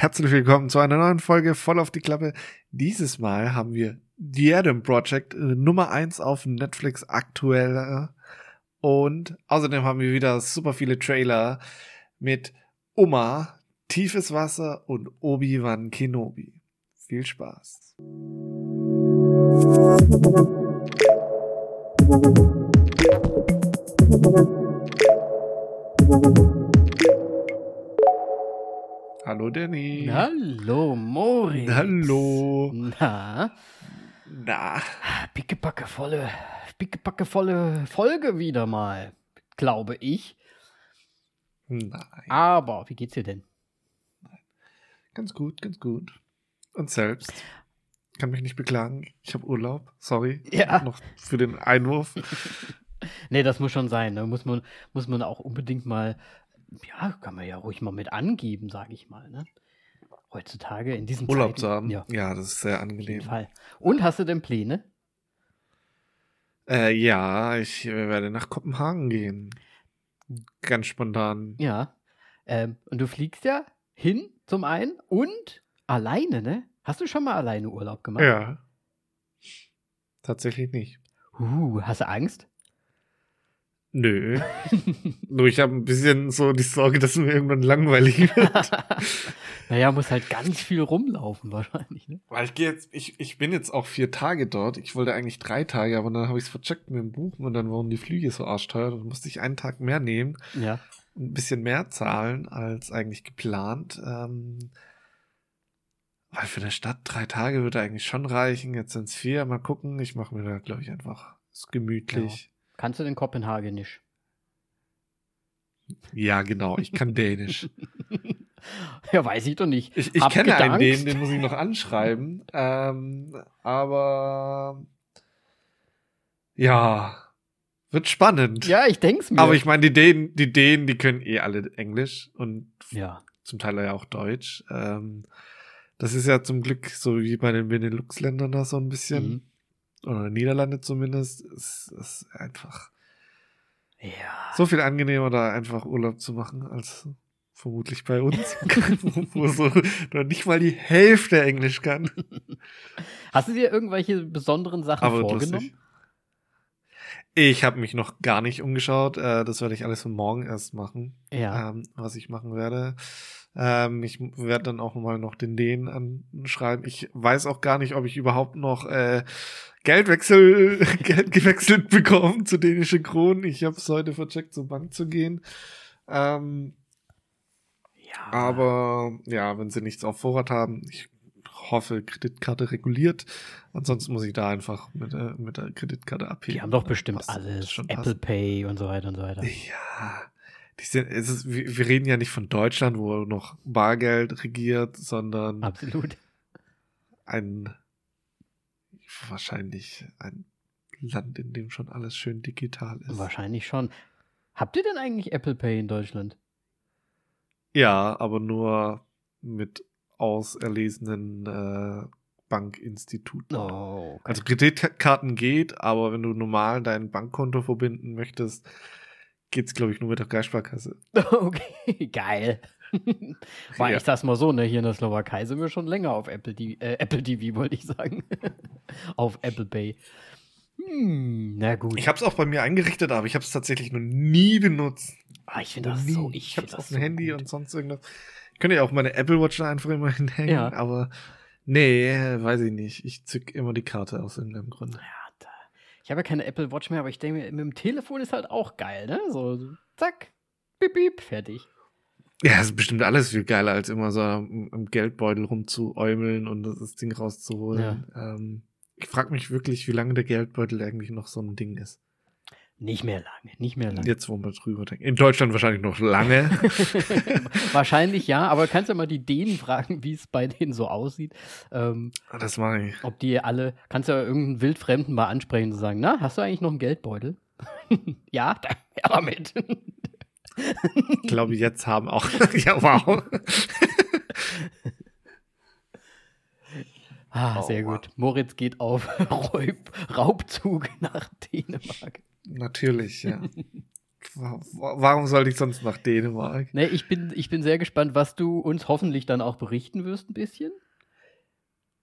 herzlich willkommen zu einer neuen Folge voll auf die Klappe. Dieses Mal haben wir The Adam Project äh, Nummer eins auf Netflix aktuell äh, und außerdem haben wir wieder super viele Trailer mit Oma, Tiefes Wasser und Obi-Wan Kenobi. Viel Spaß. Hallo Danny. Hallo Moritz. Hallo. Na, Na, pickepacke volle, pickepacke volle Folge wieder mal, glaube ich. nein. Aber, wie geht's dir denn? Ganz gut, ganz gut. Und selbst? Kann mich nicht beklagen. Ich habe Urlaub. Sorry. Ja. Noch für den Einwurf. Nee, das muss schon sein. Ne? Muss, man, muss man auch unbedingt mal, ja, kann man ja ruhig mal mit angeben, sage ich mal. Ne? Heutzutage in diesem Urlaub zu haben. Ja, Ja, das ist sehr angenehm. Fall. Und hast du denn Pläne? Äh, ja, ich äh, werde nach Kopenhagen gehen. Ganz spontan. Ja. Ähm, und du fliegst ja hin zum einen und alleine, ne? Hast du schon mal alleine Urlaub gemacht? Ja. Tatsächlich nicht. Uh, hast du Angst? Nö. Nur ich habe ein bisschen so die Sorge, dass mir irgendwann langweilig wird. naja, muss halt ganz viel rumlaufen wahrscheinlich, ne? Weil ich gehe jetzt, ich, ich bin jetzt auch vier Tage dort. Ich wollte eigentlich drei Tage, aber dann habe ich es vercheckt mit dem Buchen und dann waren die Flüge so arschteuer. Dann musste ich einen Tag mehr nehmen. Ja. ein bisschen mehr zahlen als eigentlich geplant. Ähm, weil für eine Stadt drei Tage würde eigentlich schon reichen. Jetzt sind es vier. Mal gucken. Ich mache mir da, glaube ich, einfach ist gemütlich. Kannst du den Kopenhagenisch? Ja. genau. Ich kann Dänisch. ja, weiß ich doch nicht. Ich, ich kenne einen gedankt. Dänen, den muss ich noch anschreiben. Ähm, aber ja, wird spannend. Ja, ich denk's mir. Aber ich meine, die Dänen, die Dänen, die können eh alle Englisch und ja. zum Teil ja auch Deutsch. Ähm, das ist ja zum Glück so wie bei den Benelux-Ländern da so ein bisschen, Mhm. Oder Niederlande zumindest, ist es einfach Ja. so viel angenehmer, da einfach Urlaub zu machen, als vermutlich bei uns, wo so noch nicht mal die Hälfte Englisch kann. Hast du dir irgendwelche besonderen Sachen Aber vorgenommen? lustig. Ich habe mich noch gar nicht umgeschaut. Äh, das werde ich alles von morgen erst machen. Ja. ähm, was ich machen werde. Ähm, ich werde dann auch mal noch den Dänen anschreiben. Ich weiß auch gar nicht, ob ich überhaupt noch äh, Geldwechsel, Geld gewechselt bekomme zu dänischen Kronen. Ich habe es heute vercheckt, zur Bank zu gehen. Ähm, ja. aber ja, wenn sie nichts auf Vorrat haben, ich hoffe, Kreditkarte reguliert. Ansonsten muss ich da einfach mit, der- mit der Kreditkarte abheben. Die haben doch bestimmt alles. schon Apple passt. Pay und so weiter und so weiter. Ja, sind, ist, wir, wir reden ja nicht von Deutschland, wo noch Bargeld regiert, sondern Absolut. ein wahrscheinlich ein Land, in dem schon alles schön digital ist. Wahrscheinlich schon. Habt ihr denn eigentlich Apple Pay in Deutschland? Ja, aber nur mit auserlesenen äh, Bankinstituten. Oh, okay. Also Kreditkarten geht, aber wenn du normal dein Bankkonto verbinden möchtest, geht's glaube ich nur mit der Kreissparkasse. Okay, geil. War Ja. ich das mal so, ne? Hier in der Slowakei sind wir schon länger auf Apple TV, äh, Apple TV wollte ich sagen. auf Apple Pay. Hm, na gut. Ich habe es auch bei mir eingerichtet, aber ich habe es tatsächlich noch nie benutzt. ah, ich finde das nie. so, ich ich habe es auf das dem so Handy gut. und sonst irgendwas. Ich könnte ja auch meine Apple Watch da einfach immer hinhängen, Ja. aber nee, weiß ich nicht. Ich zück immer die Karte aus irgendeinem Grund. Ja. Ich habe ja keine Apple Watch mehr, aber ich denke mir, mit dem Telefon ist halt auch geil, ne? So, zack, piep, piep, fertig. Ja, es ist bestimmt alles viel geiler, als immer so im Geldbeutel rumzuäumeln und das Ding rauszuholen. Ähm, ich frage mich wirklich, wie lange der Geldbeutel eigentlich noch so ein Ding ist. Nicht mehr lange, nicht mehr lange. Jetzt, wo wir drüber denken. In Deutschland wahrscheinlich noch lange. Wahrscheinlich ja, aber kannst du mal die Dänen fragen, wie es bei denen so aussieht. Ähm, das mache ich. ob die alle, kannst du ja irgendeinen Wildfremden mal ansprechen und sagen, na, hast du eigentlich noch einen Geldbeutel? ja, da, ja, damit. Ich glaube, jetzt haben auch. ja, wow. ah, Oh, sehr gut. Moritz geht auf Raub, Raubzug nach Dänemark. Natürlich, ja. Warum sollte ich sonst nach Dänemark? Nee, ich bin, ich bin sehr gespannt, was du uns hoffentlich dann auch berichten wirst, ein bisschen.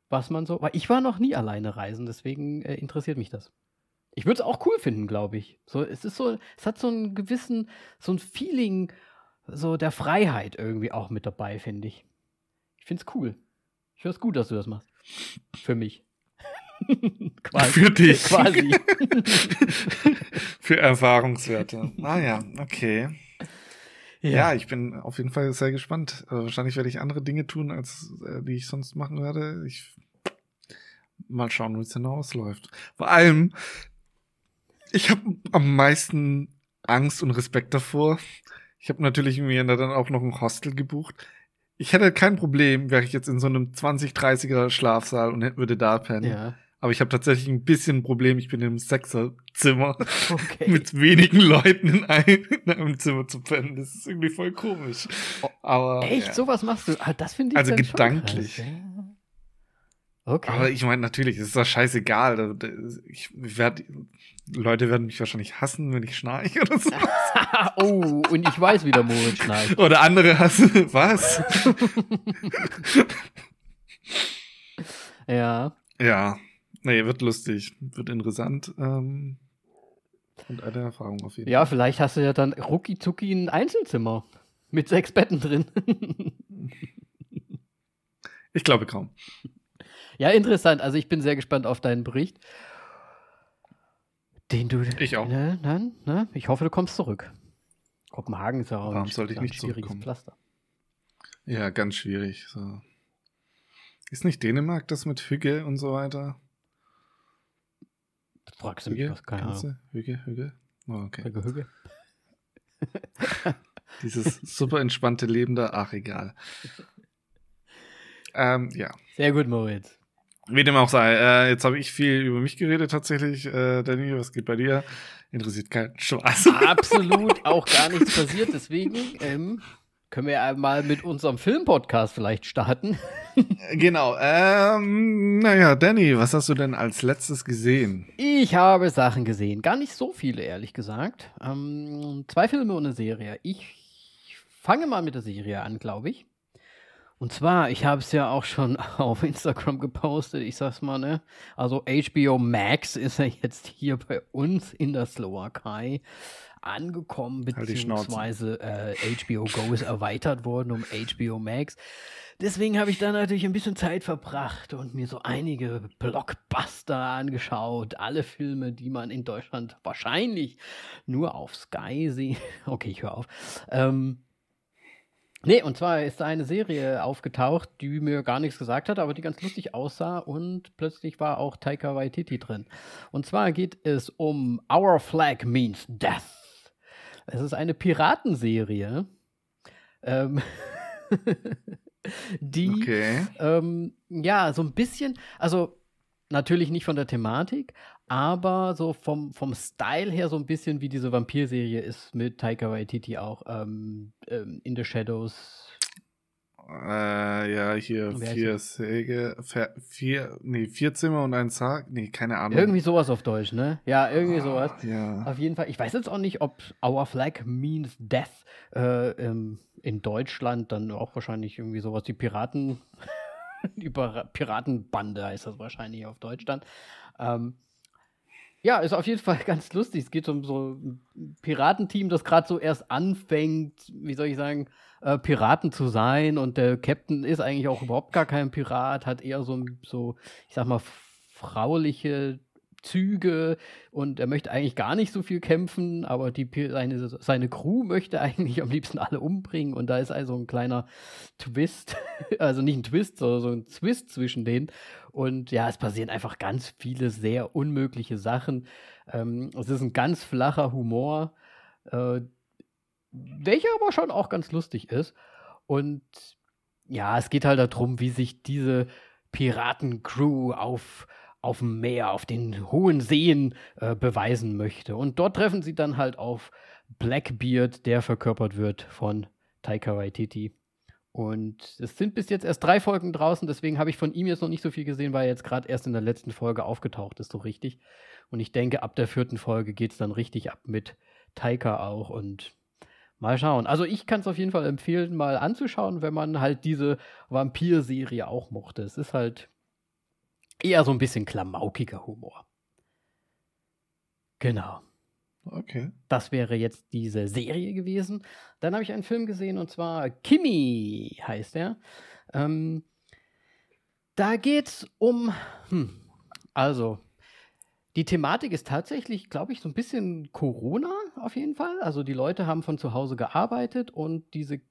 Was man so. Weil ich war noch nie alleine reisen, deswegen äh, interessiert mich das. Ich würde es auch cool finden, glaube ich. So, es ist so, es hat so einen gewissen, so ein Feeling, so der Freiheit irgendwie auch mit dabei, finde ich. Ich finde es cool. Ich finde es gut, dass du das machst. Für mich. quasi. Für dich. Quasi. Für Erfahrungswerte. Ah ja, okay. Ja. ja. ich bin auf jeden Fall sehr gespannt. Also wahrscheinlich werde ich andere Dinge tun, als äh, die ich sonst machen werde. Ich mal schauen, wie es denn ausläuft. Vor allem, ich habe am meisten Angst und Respekt davor. Ich habe natürlich mir dann auch noch ein Hostel gebucht. Ich hätte kein Problem, wäre ich jetzt in so einem 20, 30er Schlafsaal und würde da pennen. Ja. Aber ich habe tatsächlich ein bisschen ein Problem. Ich bin im Sechserzimmer okay. mit wenigen Leuten in einem, in einem, Zimmer zu pennen. Das ist irgendwie voll komisch. Oh, Aber echt, ja. sowas machst du? Ah, das finde ich also gedanklich. Okay. Aber ich meine, natürlich, es ist doch scheißegal. Ich werd, Leute werden mich wahrscheinlich hassen, wenn ich schnarche oder so. oh, und ich weiß, wie der Moritz schnarcht. Oder andere hassen. Was? ja. Ja. Nee, wird lustig, wird interessant. Ähm, und eine Erfahrung auf jeden Fall. Ja, vielleicht hast du ja dann rucki zucki ein Einzelzimmer mit sechs Betten drin. ich glaube kaum. Ja, interessant. Also ich bin sehr gespannt auf deinen Bericht. Den du. Ich auch. Ne, ne, ne? Ich hoffe, du kommst zurück. Kopenhagen ist ja auch Warum ein, sollte ich nicht schwieriges? Pflaster. Ja, ganz schwierig. So. Ist nicht Dänemark das mit Hügge und so weiter? Fragst du mich was? Keine Ahnung. Hüge, Hüge. Oh, okay. Hüge, Hüge. Dieses super entspannte Leben da, ach egal. ähm, ja. Sehr gut, Moritz. Wie dem auch sei, äh, jetzt habe ich viel über mich geredet tatsächlich. Äh, Danny, was geht bei dir? Interessiert keinen Spaß. Absolut auch gar nichts passiert, deswegen ähm, können wir mal mit unserem Filmpodcast vielleicht starten. genau. Ähm, naja, Danny, was hast du denn als letztes gesehen? Ich habe Sachen gesehen. Gar nicht so viele, ehrlich gesagt. Ähm, zwei Filme und eine Serie. Ich fange mal mit der Serie an, glaube ich. Und zwar, ich habe es ja auch schon auf Instagram gepostet, ich sag's mal, ne? Also HBO Max ist ja jetzt hier bei uns in der Slowakei angekommen, halt beziehungsweise äh, HBO Go ist erweitert worden um HBO Max. Deswegen habe ich da natürlich ein bisschen Zeit verbracht und mir so einige Blockbuster angeschaut. Alle Filme, die man in Deutschland wahrscheinlich nur auf Sky sieht. Okay, ich höre auf. Ähm, Nee, und zwar ist da eine Serie aufgetaucht, die mir gar nichts gesagt hat, aber die ganz lustig aussah und plötzlich war auch Taika Waititi drin. Und zwar geht es um Our Flag Means Death. Es ist eine Piratenserie, ähm, die okay. ähm, ja so ein bisschen, also natürlich nicht von der Thematik, aber so vom, vom Style her so ein bisschen wie diese Vampir-Serie ist mit Taika Waititi auch ähm, ähm, In the Shadows äh, ja, hier vier Säge, vier, nee, vier Zimmer und ein Sarg, nee, keine Ahnung. Irgendwie sowas auf Deutsch, ne? Ja, irgendwie ah, sowas. Ja. Auf jeden Fall. Ich weiß jetzt auch nicht, ob Our Flag Means Death äh, ähm, in Deutschland dann auch wahrscheinlich irgendwie sowas wie Piraten, die Piratenbande heißt das wahrscheinlich auf Deutsch dann. Ähm, ja, ist auf jeden Fall ganz lustig. Es geht um so ein Piratenteam, das gerade so erst anfängt, wie soll ich sagen, äh, Piraten zu sein. Und der Captain ist eigentlich auch überhaupt gar kein Pirat, hat eher so, so ich sag mal, frauliche Züge und er möchte eigentlich gar nicht so viel kämpfen, aber die, seine, seine Crew möchte eigentlich am liebsten alle umbringen und da ist also ein kleiner Twist, also nicht ein Twist, sondern so ein Twist zwischen denen und ja, es passieren einfach ganz viele sehr unmögliche Sachen. Ähm, es ist ein ganz flacher Humor, äh, welcher aber schon auch ganz lustig ist und ja, es geht halt darum, wie sich diese Piratencrew auf auf dem Meer, auf den hohen Seen äh, beweisen möchte. Und dort treffen sie dann halt auf Blackbeard, der verkörpert wird von Taika Waititi. Und es sind bis jetzt erst drei Folgen draußen, deswegen habe ich von ihm jetzt noch nicht so viel gesehen, weil er jetzt gerade erst in der letzten Folge aufgetaucht ist, so richtig. Und ich denke, ab der vierten Folge geht es dann richtig ab mit Taika auch und mal schauen. Also ich kann es auf jeden Fall empfehlen, mal anzuschauen, wenn man halt diese Vampir-Serie auch mochte. Es ist halt eher so ein bisschen klamaukiger Humor. Genau. Okay. Das wäre jetzt diese Serie gewesen. Dann habe ich einen Film gesehen und zwar Kimi heißt er. Ähm, da es um, hm, also die Thematik ist tatsächlich, glaube ich, so ein bisschen Corona auf jeden Fall. Also die Leute haben von zu Hause gearbeitet und diese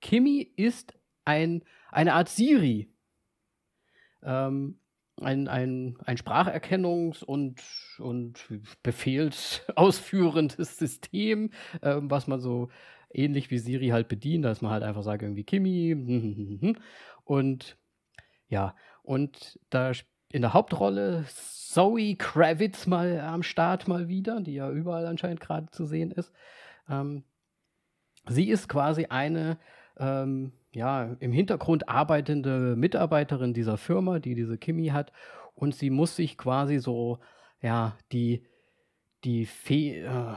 Kimi ist ein, eine Art Siri. Ähm, ein, ein, ein Spracherkennungs- und, und befehlsausführendes System, ähm, was man so ähnlich wie Siri halt bedient, dass man halt einfach sagt, irgendwie Kimi. Und ja, und da in der Hauptrolle Zoe Kravitz mal am Start mal wieder, die ja überall anscheinend gerade zu sehen ist. Ähm, sie ist quasi eine ähm, ja, im Hintergrund arbeitende Mitarbeiterin dieser Firma, die diese Kimi hat. Und sie muss sich quasi so, ja, die, die, Fe äh,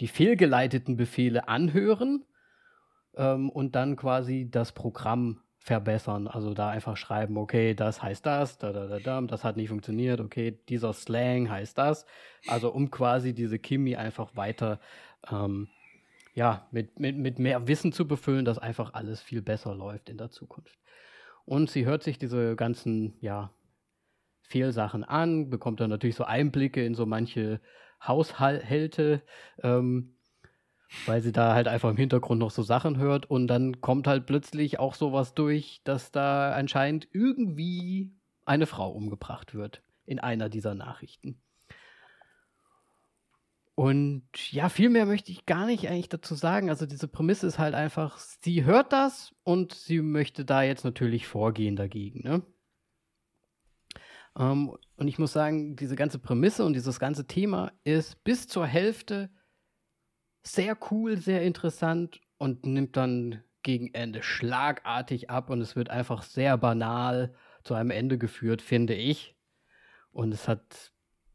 die fehlgeleiteten Befehle anhören ähm, und dann quasi das Programm verbessern. Also da einfach schreiben, okay, das heißt das, da, da, da, da, das hat nicht funktioniert, okay, dieser Slang heißt das. Also um quasi diese Kimi einfach weiter ähm, ja, mit, mit, mit mehr Wissen zu befüllen, dass einfach alles viel besser läuft in der Zukunft. Und sie hört sich diese ganzen, ja, Fehlsachen an, bekommt dann natürlich so Einblicke in so manche Haushalte, ähm, weil sie da halt einfach im Hintergrund noch so Sachen hört und dann kommt halt plötzlich auch sowas durch, dass da anscheinend irgendwie eine Frau umgebracht wird in einer dieser Nachrichten. Und ja, viel mehr möchte ich gar nicht eigentlich dazu sagen. Also diese Prämisse ist halt einfach, sie hört das und sie möchte da jetzt natürlich vorgehen dagegen. Ne? Ähm, und ich muss sagen, diese ganze Prämisse und dieses ganze Thema ist bis zur Hälfte sehr cool, sehr interessant und nimmt dann gegen Ende schlagartig ab und es wird einfach sehr banal zu einem Ende geführt, finde ich. Und es hat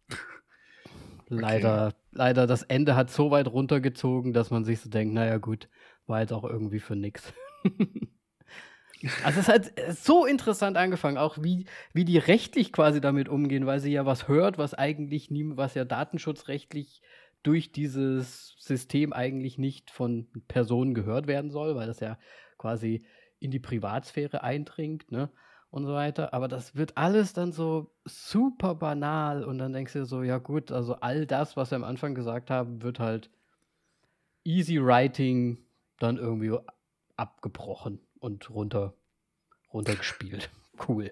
leider, okay. leider das Ende hat so weit runtergezogen, dass man sich so denkt, naja gut, war jetzt auch irgendwie für nix. also es hat so interessant angefangen, auch wie, wie die rechtlich quasi damit umgehen, weil sie ja was hört, was eigentlich nie, was ja datenschutzrechtlich durch dieses System eigentlich nicht von Personen gehört werden soll, weil das ja quasi in die Privatsphäre eindringt, ne? und so weiter. Aber das wird alles dann so super banal und dann denkst du dir so, ja gut, also all das, was wir am Anfang gesagt haben, wird halt easy writing dann irgendwie abgebrochen und runter, runtergespielt. cool.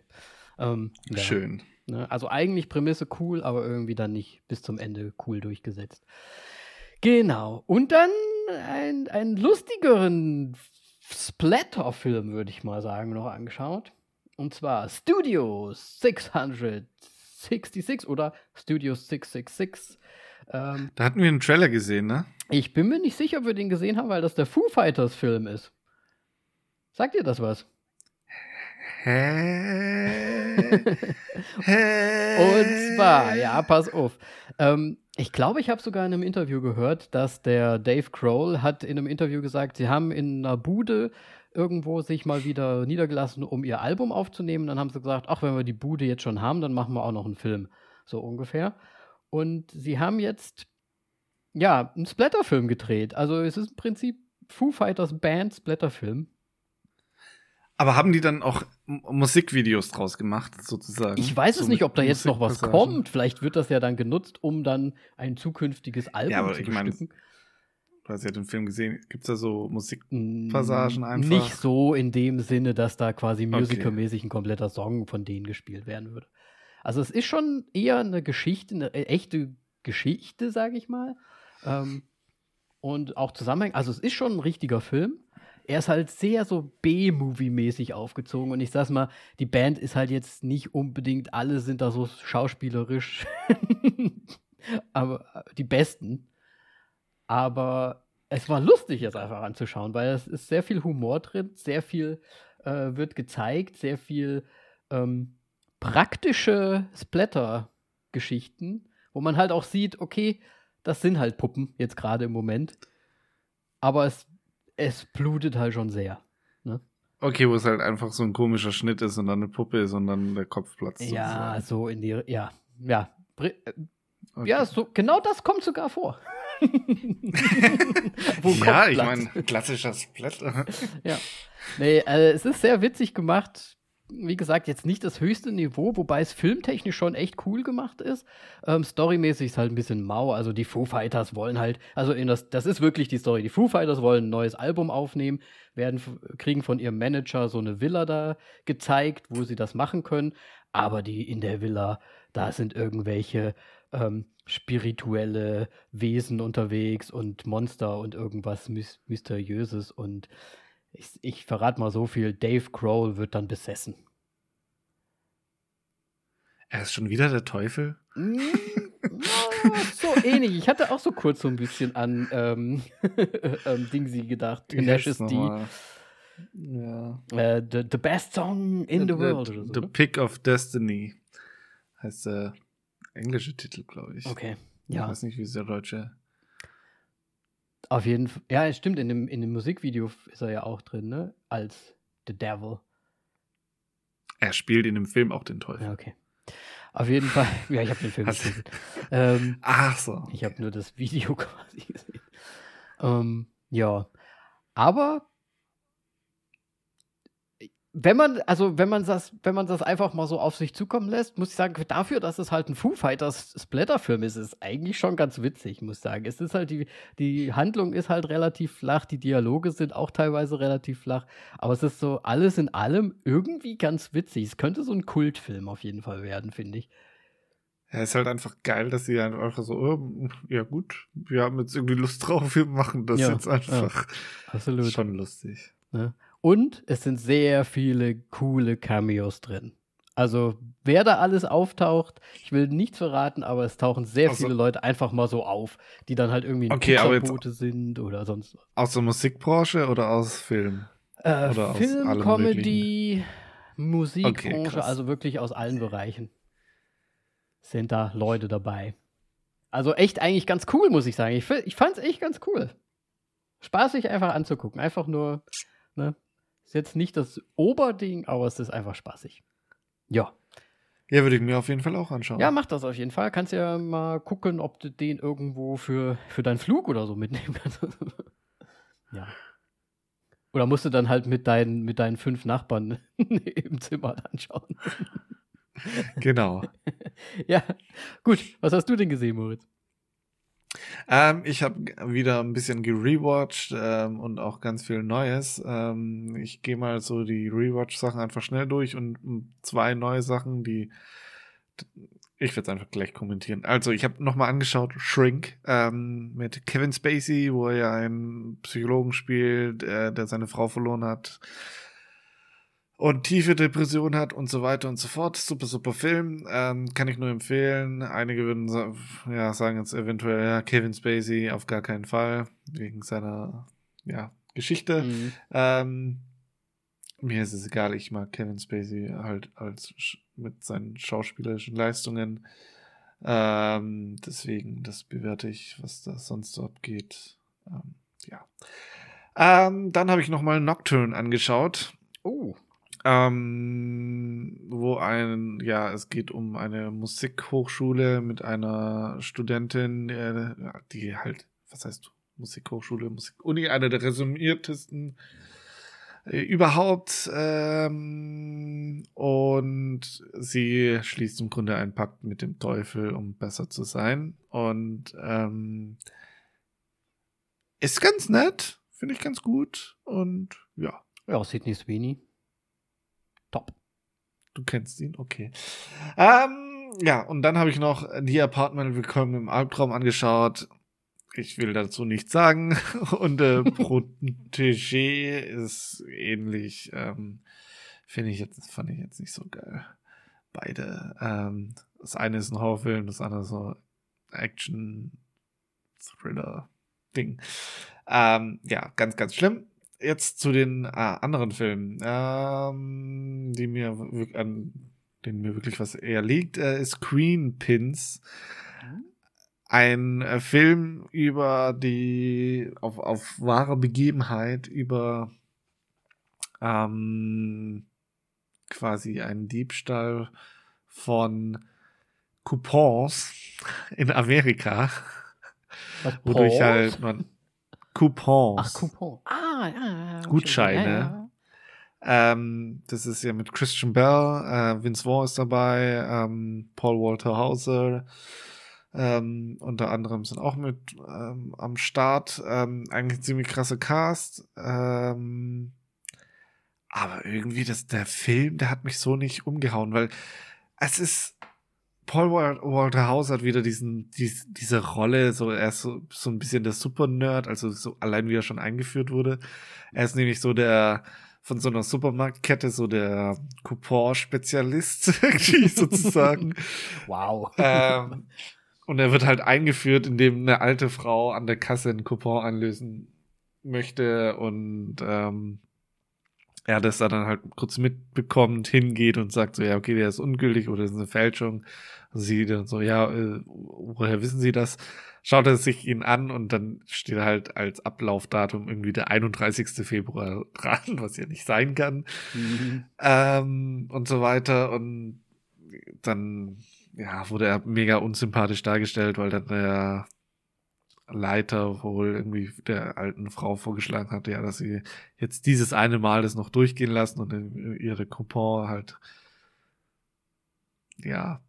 Ähm, ja. Schön. Ne? Also eigentlich Prämisse cool, aber irgendwie dann nicht bis zum Ende cool durchgesetzt. Genau. Und dann ein, einen lustigeren Splatter-Film, würde ich mal sagen, noch angeschaut. Und zwar Studio 666 oder Studio 666. Ähm, da hatten wir einen Trailer gesehen, ne? Ich bin mir nicht sicher, ob wir den gesehen haben, weil das der Foo Fighters Film ist. Sagt ihr das was? Und zwar, ja, pass auf. Ähm, ich glaube, ich habe sogar in einem Interview gehört, dass der Dave Kroll hat in einem Interview gesagt, sie haben in einer Bude irgendwo sich mal wieder niedergelassen, um ihr Album aufzunehmen. Dann haben sie gesagt, ach, wenn wir die Bude jetzt schon haben, dann machen wir auch noch einen Film. So ungefähr. Und sie haben jetzt, ja, einen Splatterfilm gedreht. Also es ist im Prinzip Foo Fighters Band Splatterfilm. Aber haben die dann auch Musikvideos draus gemacht, sozusagen? Ich weiß so es nicht, ob da jetzt noch was kommt. Vielleicht wird das ja dann genutzt, um dann ein zukünftiges Album ja, aber zu ich mein, Du hast ja den Film gesehen. Gibt es da so Musikpassagen einfach? Nicht so in dem Sinne, dass da quasi musicalmäßig ein kompletter Song von denen gespielt werden würde. Also es ist schon eher eine Geschichte, eine äh, echte Geschichte, sage ich mal. Ähm, und auch Zusammenhang. Also es ist schon ein richtiger Film. Er ist halt sehr so B-Movie-mäßig aufgezogen. Und ich sag's mal, die Band ist halt jetzt nicht unbedingt, alle sind da so schauspielerisch, aber äh, die Besten. Aber es war lustig, jetzt einfach anzuschauen, weil es ist sehr viel Humor drin, sehr viel äh, wird gezeigt, sehr viel ähm, praktische Splatter-Geschichten, wo man halt auch sieht, okay, das sind halt Puppen jetzt gerade im Moment. Aber es, es blutet halt schon sehr. Ne? Okay, wo es halt einfach so ein komischer Schnitt ist und dann eine Puppe ist und dann der Kopf platzt. Ja, sozusagen. so in die, ja, ja. Äh, okay. Ja, so, genau das kommt sogar vor. ja, ich meine, klassischer Splat. ja. Nee, äh, es ist sehr witzig gemacht wie gesagt, jetzt nicht das höchste Niveau, wobei es filmtechnisch schon echt cool gemacht ist. Ähm, storymäßig ist halt ein bisschen mau. Also die Foo Fighters wollen halt, also das, das ist wirklich die Story. Die Foo Fighters wollen ein neues Album aufnehmen, werden kriegen von ihrem Manager so eine Villa da gezeigt, wo sie das machen können. Aber die in der Villa, da sind irgendwelche ähm, spirituelle Wesen unterwegs und Monster und irgendwas Mysteriöses und ich, ich verrate mal so viel, Dave Grohl wird dann besessen. Er ist schon wieder der Teufel? Mm, so ähnlich. Ich hatte auch so kurz so ein bisschen an ähm, ähm, Dingsy gedacht. Tenacious D. Ja. Äh, the, the, best song in the, the world. The, so, the ne? Pick of Destiny heißt der englische Titel, glaube ich. Okay. Ja. Ich weiß nicht, wie es der deutsche auf jeden Fall. Ja, stimmt. In dem, in dem Musikvideo ist er ja auch drin, ne? Als The Devil. Er spielt in dem Film auch den Teufel. Ja, okay. Auf jeden Fall. Ja, ich habe den Film gesehen. Ähm, Ach so. Ich habe nur das Video quasi gesehen. Ähm, ja. Aber wenn man, also wenn man das, wenn man das einfach mal so auf sich zukommen lässt, muss ich sagen, dafür, dass es halt ein Foo Fighters Splatterfilm ist, ist eigentlich schon ganz witzig, muss ich sagen. Es ist halt die, die Handlung ist halt relativ flach, die Dialoge sind auch teilweise relativ flach, aber es ist so alles in allem irgendwie ganz witzig. Es könnte so ein Kultfilm auf jeden Fall werden, finde ich. Ja, ist halt einfach geil, dass sie einfach so, oh, ja gut, wir haben jetzt irgendwie Lust drauf, wir machen das ja, jetzt einfach. Ja, absolut. Schon lustig. Ja. Und es sind sehr viele coole Cameos drin. Also, wer da alles auftaucht, ich will nichts verraten, aber es tauchen sehr also, viele Leute einfach mal so auf, die dann halt irgendwie okay, Pizzabote sind oder sonst was. Aus der Musikbranche oder aus Film? Äh, oder Film, aus Comedy, Musikbranche, okay, also wirklich aus allen Bereichen sind da Leute dabei. Also echt eigentlich ganz cool, muss ich sagen. Ich, ich fand es echt ganz cool. Spaßig einfach anzugucken. Einfach nur, ne? Ist jetzt nicht das Oberding, aber es ist einfach spaßig. Ja. Ja, würde ich mir auf jeden Fall auch anschauen. Ja, mach das auf jeden Fall. Kannst ja mal gucken, ob du den irgendwo für, für deinen Flug oder so mitnehmen kannst. ja. Oder musst du dann halt mit deinen, mit deinen fünf Nachbarn im Zimmer anschauen. genau. ja, gut. Was hast du denn gesehen, Moritz? Ähm, ich habe wieder ein bisschen gerewatcht ähm, und auch ganz viel Neues. Ähm, ich gehe mal so die Rewatch-Sachen einfach schnell durch und zwei neue Sachen, die ich werde es einfach gleich kommentieren. Also, ich habe nochmal angeschaut, Shrink ähm, mit Kevin Spacey, wo er einen Psychologen spielt, äh, der seine Frau verloren hat und tiefe Depression hat und so weiter und so fort. Super, super Film. Ähm, kann ich nur empfehlen. Einige würden ja, sagen jetzt eventuell, ja, Kevin Spacey auf gar keinen Fall, wegen seiner ja, Geschichte. Mhm. Ähm, mir ist es egal, ich mag Kevin Spacey halt als mit seinen schauspielerischen Leistungen. Ähm, deswegen, das bewerte ich, was da sonst so abgeht. Ähm, ja. Ähm, dann habe ich nochmal Nocturne angeschaut. Oh. Ähm, wo ein, ja, es geht um eine Musikhochschule mit einer Studentin, äh, die halt, was heißt Musikhochschule, Musikuni, einer der resümiertesten äh, überhaupt. Ähm, und sie schließt im Grunde einen Pakt mit dem Teufel, um besser zu sein. Und ähm, ist ganz nett, finde ich ganz gut. Und ja. Ja, Sidney Sweeney top. Du kennst ihn, okay. Ähm, ja, und dann habe ich noch die Apartment Willkommen im Albtraum angeschaut. Ich will dazu nichts sagen. Und äh, Protégé ist ähnlich. Ähm, Finde ich jetzt, fand ich jetzt nicht so geil. Beide. Ähm, das eine ist ein Horrorfilm, das andere so Action, Thriller, Ding. Ähm, ja, ganz, ganz schlimm jetzt zu den äh, anderen Filmen, ähm, die mir an denen mir wirklich was eher liegt, äh, ist Queen Pins. Ein äh, Film über die, auf, auf wahre Begebenheit, über ähm, quasi einen Diebstahl von Coupons in Amerika. Wodurch halt man Coupons. Ach, Coupon. Ah, ja, ja. Gutscheine. Ja, ja. Ähm, das ist ja mit Christian Bell, äh, Vince Vaughn ist dabei, ähm, Paul Walter Hauser, ähm, unter anderem sind auch mit ähm, am Start. Ähm, eigentlich ein ziemlich krasser Cast. Ähm, aber irgendwie, das, der Film, der hat mich so nicht umgehauen, weil es ist. Paul Wal- Walter Hauser hat wieder diesen, dies, diese Rolle, so er ist so, so ein bisschen der Super-Nerd, also so allein wie er schon eingeführt wurde. Er ist nämlich so der von so einer Supermarktkette, so der Coupon-Spezialist, sozusagen. Wow. ähm, und er wird halt eingeführt, indem eine alte Frau an der Kasse einen Coupon einlösen möchte und ähm, er das dann halt kurz mitbekommt, hingeht und sagt so, ja, okay, der ist ungültig oder das ist eine Fälschung. Also sie dann so, ja, äh, woher wissen Sie das? Schaut er sich ihn an und dann steht halt als Ablaufdatum irgendwie der 31. Februar dran, was ja nicht sein kann Mhm. ähm, und so weiter. Und dann ja, wurde er mega unsympathisch dargestellt, weil dann der Leiter wohl irgendwie der alten Frau vorgeschlagen hatte, ja, dass sie jetzt dieses eine Mal das noch durchgehen lassen und ihre Coupon halt ja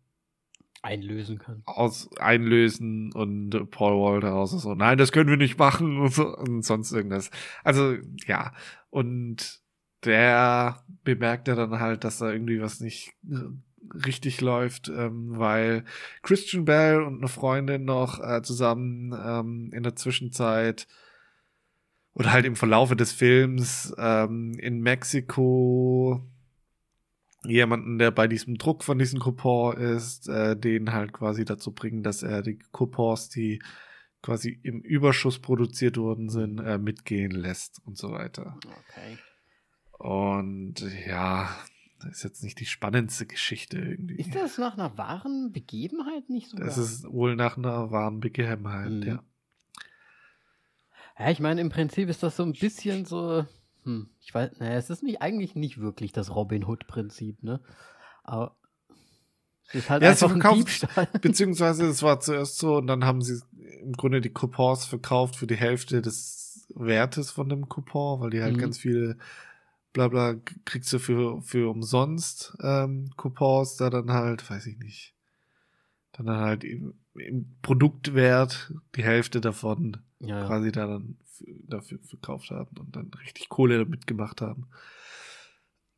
Einlösen kann. aus einlösen und Paul Walter raus so, nein, das können wir nicht machen und, so, und sonst irgendwas. Also, ja. Und der bemerkt ja dann halt, dass da irgendwie was nicht äh, richtig läuft, ähm, weil Christian Bell und eine Freundin noch äh, zusammen ähm, in der Zwischenzeit oder halt im Verlaufe des Films ähm, in Mexiko jemanden, der bei diesem Druck von diesem Coupon ist, äh, den halt quasi dazu bringen, dass er die Coupons, die quasi im Überschuss produziert worden sind, äh, mitgehen lässt und so weiter. Okay. Und ja, das ist jetzt nicht die spannendste Geschichte irgendwie. Ist das nach einer wahren Begebenheit nicht so? Das ist wohl nach einer wahren Begebenheit, Mhm. ja. Ja, ich meine, im Prinzip ist das so ein bisschen so. Hm, ich weiß, naja, es ist nicht eigentlich nicht wirklich das Robin Hood-Prinzip, ne? Aber es ist halt Ja, sie einfach ein verkaufen- Diebstahl. Beziehungsweise es war zuerst so und dann haben sie im Grunde die Coupons verkauft für die Hälfte des Wertes von dem Coupon, weil die halt Mhm. ganz viele blabla kriegst du für, für umsonst ähm, Coupons, da dann halt, weiß ich nicht, dann halt im, im Produktwert die Hälfte davon Ja, quasi da dann dafür verkauft haben und dann richtig Kohle damit gemacht haben.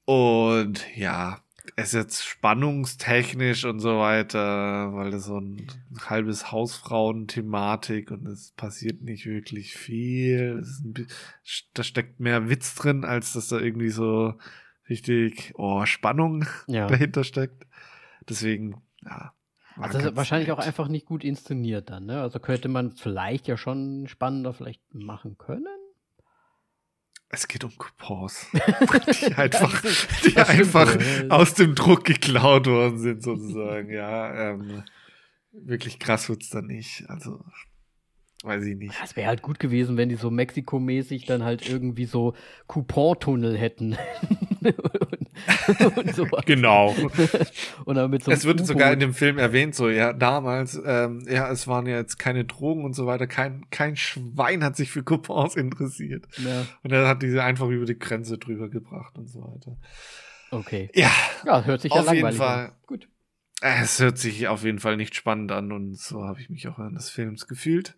Und ja, es ist jetzt spannungstechnisch und so weiter, weil das so ein halbes Hausfrauen-Thematik und es passiert nicht wirklich viel. Es ist ein, bi- da steckt mehr Witz drin, als dass da irgendwie so richtig oh, Spannung ja. dahinter steckt. Deswegen, ja. Also das ist wahrscheinlich auch nett. einfach nicht gut inszeniert dann, ne? Also könnte man vielleicht ja schon spannender vielleicht machen können. Es geht um Coupons, die einfach, die einfach aus dem Druck geklaut worden sind, sozusagen. ja, ähm, wirklich krass wird's dann nicht. Also, weiß ich nicht. Es wäre halt gut gewesen, wenn die so Mexiko-mäßig dann halt irgendwie so Coupontunnel hätten. und, und so. Genau. Und dann mit so es wird sogar in dem Film erwähnt, so, ja, damals, ähm, ja, es waren ja jetzt keine Drogen und so weiter. Kein, kein Schwein hat sich für Coupons interessiert. Ja, Und er hat diese einfach über die Grenze drüber gebracht und so weiter. okay. Ja, Ja, hört sich ja Auf jeden langweilig Fall. an. Gut. Es hört sich auf jeden Fall nicht spannend an und so habe ich mich auch während des Films gefühlt.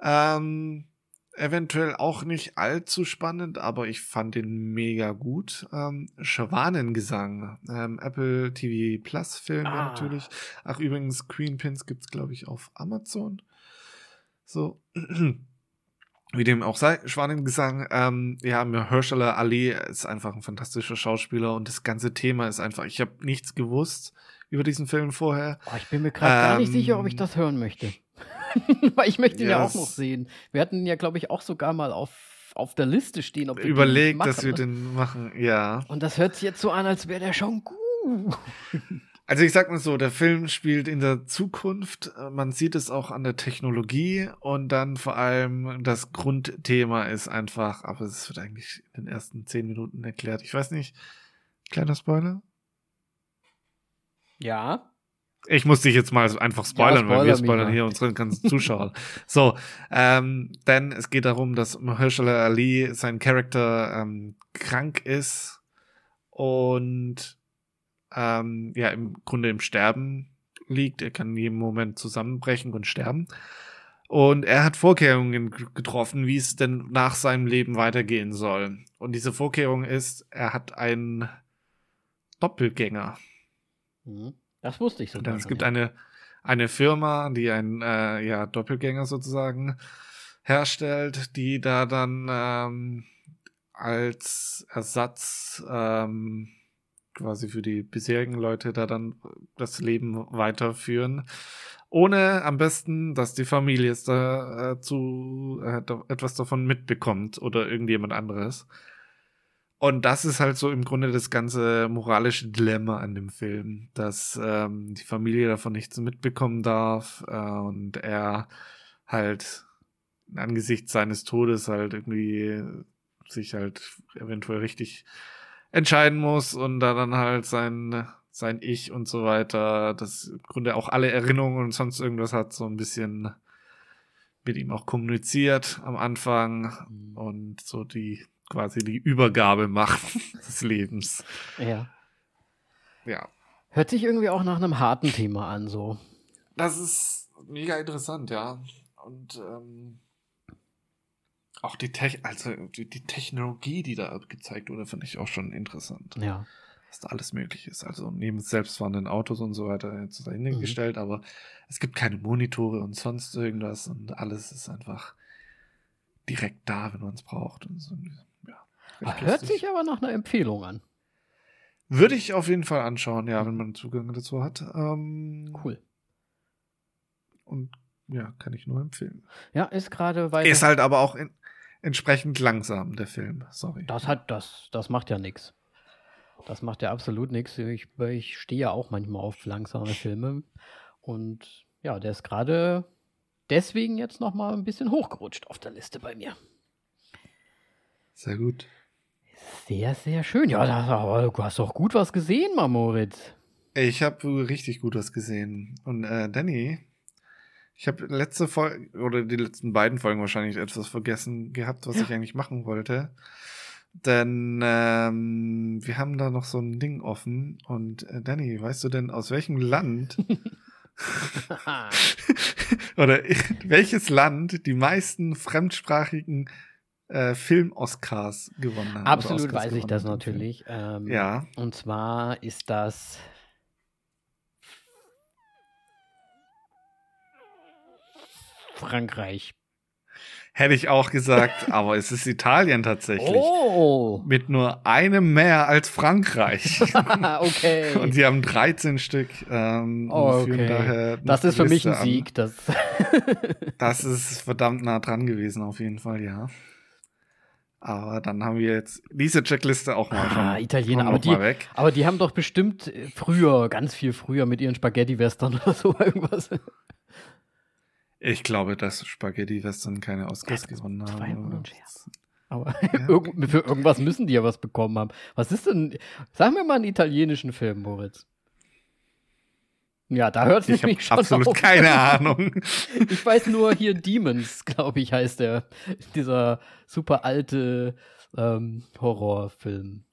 Ähm, eventuell auch nicht allzu spannend, aber ich fand ihn mega gut. Ähm, Schwanengesang, ähm, Apple TV Plus Film Ah. natürlich. Ach übrigens, Queen Pins gibt's glaube ich auf Amazon. So. Wie dem auch sei, Schwanengesang, ähm, ja, Mahershala Ali ist einfach ein fantastischer Schauspieler und das ganze Thema ist einfach, ich habe nichts gewusst über diesen Film vorher. Oh, ich bin mir gerade gar nicht Ähm, sicher, ob ich das hören möchte. Weil ich möchte ihn ja, Ja, auch noch sehen. Wir hatten ihn ja, glaube ich, auch sogar mal auf, auf der Liste stehen. Ob wir den Überlegt, dass wir den machen, ja. Und das hört sich jetzt so an, als wäre der schon gut. Also ich sag mal so, der Film spielt in der Zukunft. Man sieht es auch an der Technologie und dann vor allem das Grundthema ist einfach, aber es wird eigentlich in den ersten zehn Minuten erklärt. Ich weiß nicht, kleiner Spoiler? Ja. Ich muss dich jetzt mal einfach spoilern, ja, weil wir spoilern hier unsere ganzen Zuschauer. so, ähm, denn es geht darum, dass Mahershala Ali, sein Charakter, ähm, krank ist und ähm, ja im Grunde im Sterben liegt. Er kann in jedem Moment zusammenbrechen und sterben. Und er hat Vorkehrungen getroffen, wie es denn nach seinem Leben weitergehen soll. Und diese Vorkehrung ist, er hat einen Doppelgänger. Mhm. Das wusste ich so. Es gibt eine, eine Firma, die einen äh, ja, Doppelgänger sozusagen herstellt, die da dann ähm, als Ersatz ähm, quasi für die bisherigen Leute da dann das Leben weiterführen. Ohne am besten, dass die Familie es dazu äh, etwas davon mitbekommt oder irgendjemand anderes. Und das ist halt so im Grunde das ganze moralische Dilemma an dem Film, dass ähm, die Familie davon nichts mitbekommen darf äh, und er halt angesichts seines Todes halt irgendwie sich halt eventuell richtig entscheiden muss und da dann halt sein, sein Ich und so weiter, das im Grunde auch alle Erinnerungen und sonst irgendwas hat, so ein bisschen mit ihm auch kommuniziert am Anfang mhm. und so die quasi die Übergabe macht des Lebens. Ja. Ja. Hört sich irgendwie auch nach einem harten Thema an, so. Das ist mega interessant, ja. Und ähm, auch die, Te also die, die, Technologie, die da gezeigt wurde, finde ich auch schon interessant. Ja. Was da alles möglich ist. Also neben selbstfahrenden Autos und so weiter jetzt dahingestellt, mhm. aber es gibt keine Monitore und sonst irgendwas und alles ist einfach direkt da, wenn man es braucht. Und so, Hört sich aber nach einer Empfehlung an. Würde ich auf jeden Fall anschauen, ja, wenn man Zugang dazu hat. Ähm, cool. Und ja, kann ich nur empfehlen. Ja, ist gerade weiter. Ist halt aber auch in, entsprechend langsam, der Film. Sorry. Das hat, das, das macht ja nichts. Das macht ja absolut nichts. Ich, ich stehe ja auch manchmal auf langsame Filme. Und ja, der ist gerade deswegen jetzt noch mal ein bisschen hochgerutscht auf der Liste bei mir. Sehr gut. Sehr, sehr schön. Ja, das, du hast doch gut was gesehen, Moritz. Ich habe richtig gut was gesehen. Und äh, Danny, ich habe letzte Folge oder die letzten beiden Folgen wahrscheinlich etwas vergessen gehabt, was ja. ich eigentlich machen wollte. Denn ähm, wir haben da noch so ein Ding offen. Und äh, Danny, weißt du denn, aus welchem Land oder welches Land die meisten fremdsprachigen äh, Film-Oscars gewonnen hat? Absolut weiß ich das natürlich. Ähm, ja. Und zwar ist das Frankreich. Hätte ich auch gesagt, aber es ist Italien tatsächlich. Oh. Mit nur einem mehr als Frankreich. okay. Und sie haben 13 Stück. Ähm, oh, okay. das ist für mich ein Sieg. Das, das ist verdammt nah dran gewesen, auf jeden Fall, ja. Aber dann haben wir jetzt diese Checkliste auch mal ah, schon. Italiener, aber die, aber die haben doch bestimmt früher, ganz viel früher mit ihren Spaghetti-Western oder so irgendwas. Ich glaube, dass Spaghetti-Western keine Oscars gewonnen haben. Aber ja, für irgendwas müssen die ja was bekommen haben. Was ist denn? Sagen wir mal einen italienischen Film, Moritz. Ja, da hört es nämlich schon absolut auf. keine Ahnung. Ich weiß nur hier Demons, glaube ich, heißt der. Dieser super alte ähm, Horrorfilm.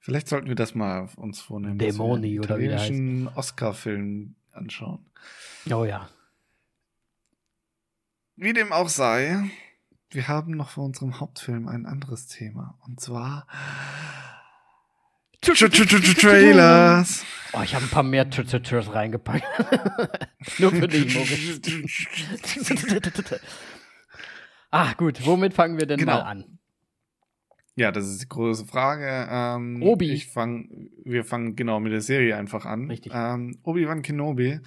Vielleicht sollten wir das mal uns vornehmen. Dämoni oder wie der heißt. Oscar-Film anschauen. Oh ja. Wie dem auch sei, wir haben noch vor unserem Hauptfilm ein anderes Thema. Und zwar Trailers. Oh, ich habe ein paar mehr Trailers reingepackt. Nur für dich, Ah, gut. Womit fangen wir denn genau. mal an? Ja, das ist die große Frage. Ähm, Obi. Ich fang, wir fangen genau mit der Serie einfach an. Richtig. Ähm, Obi-Wan Kenobi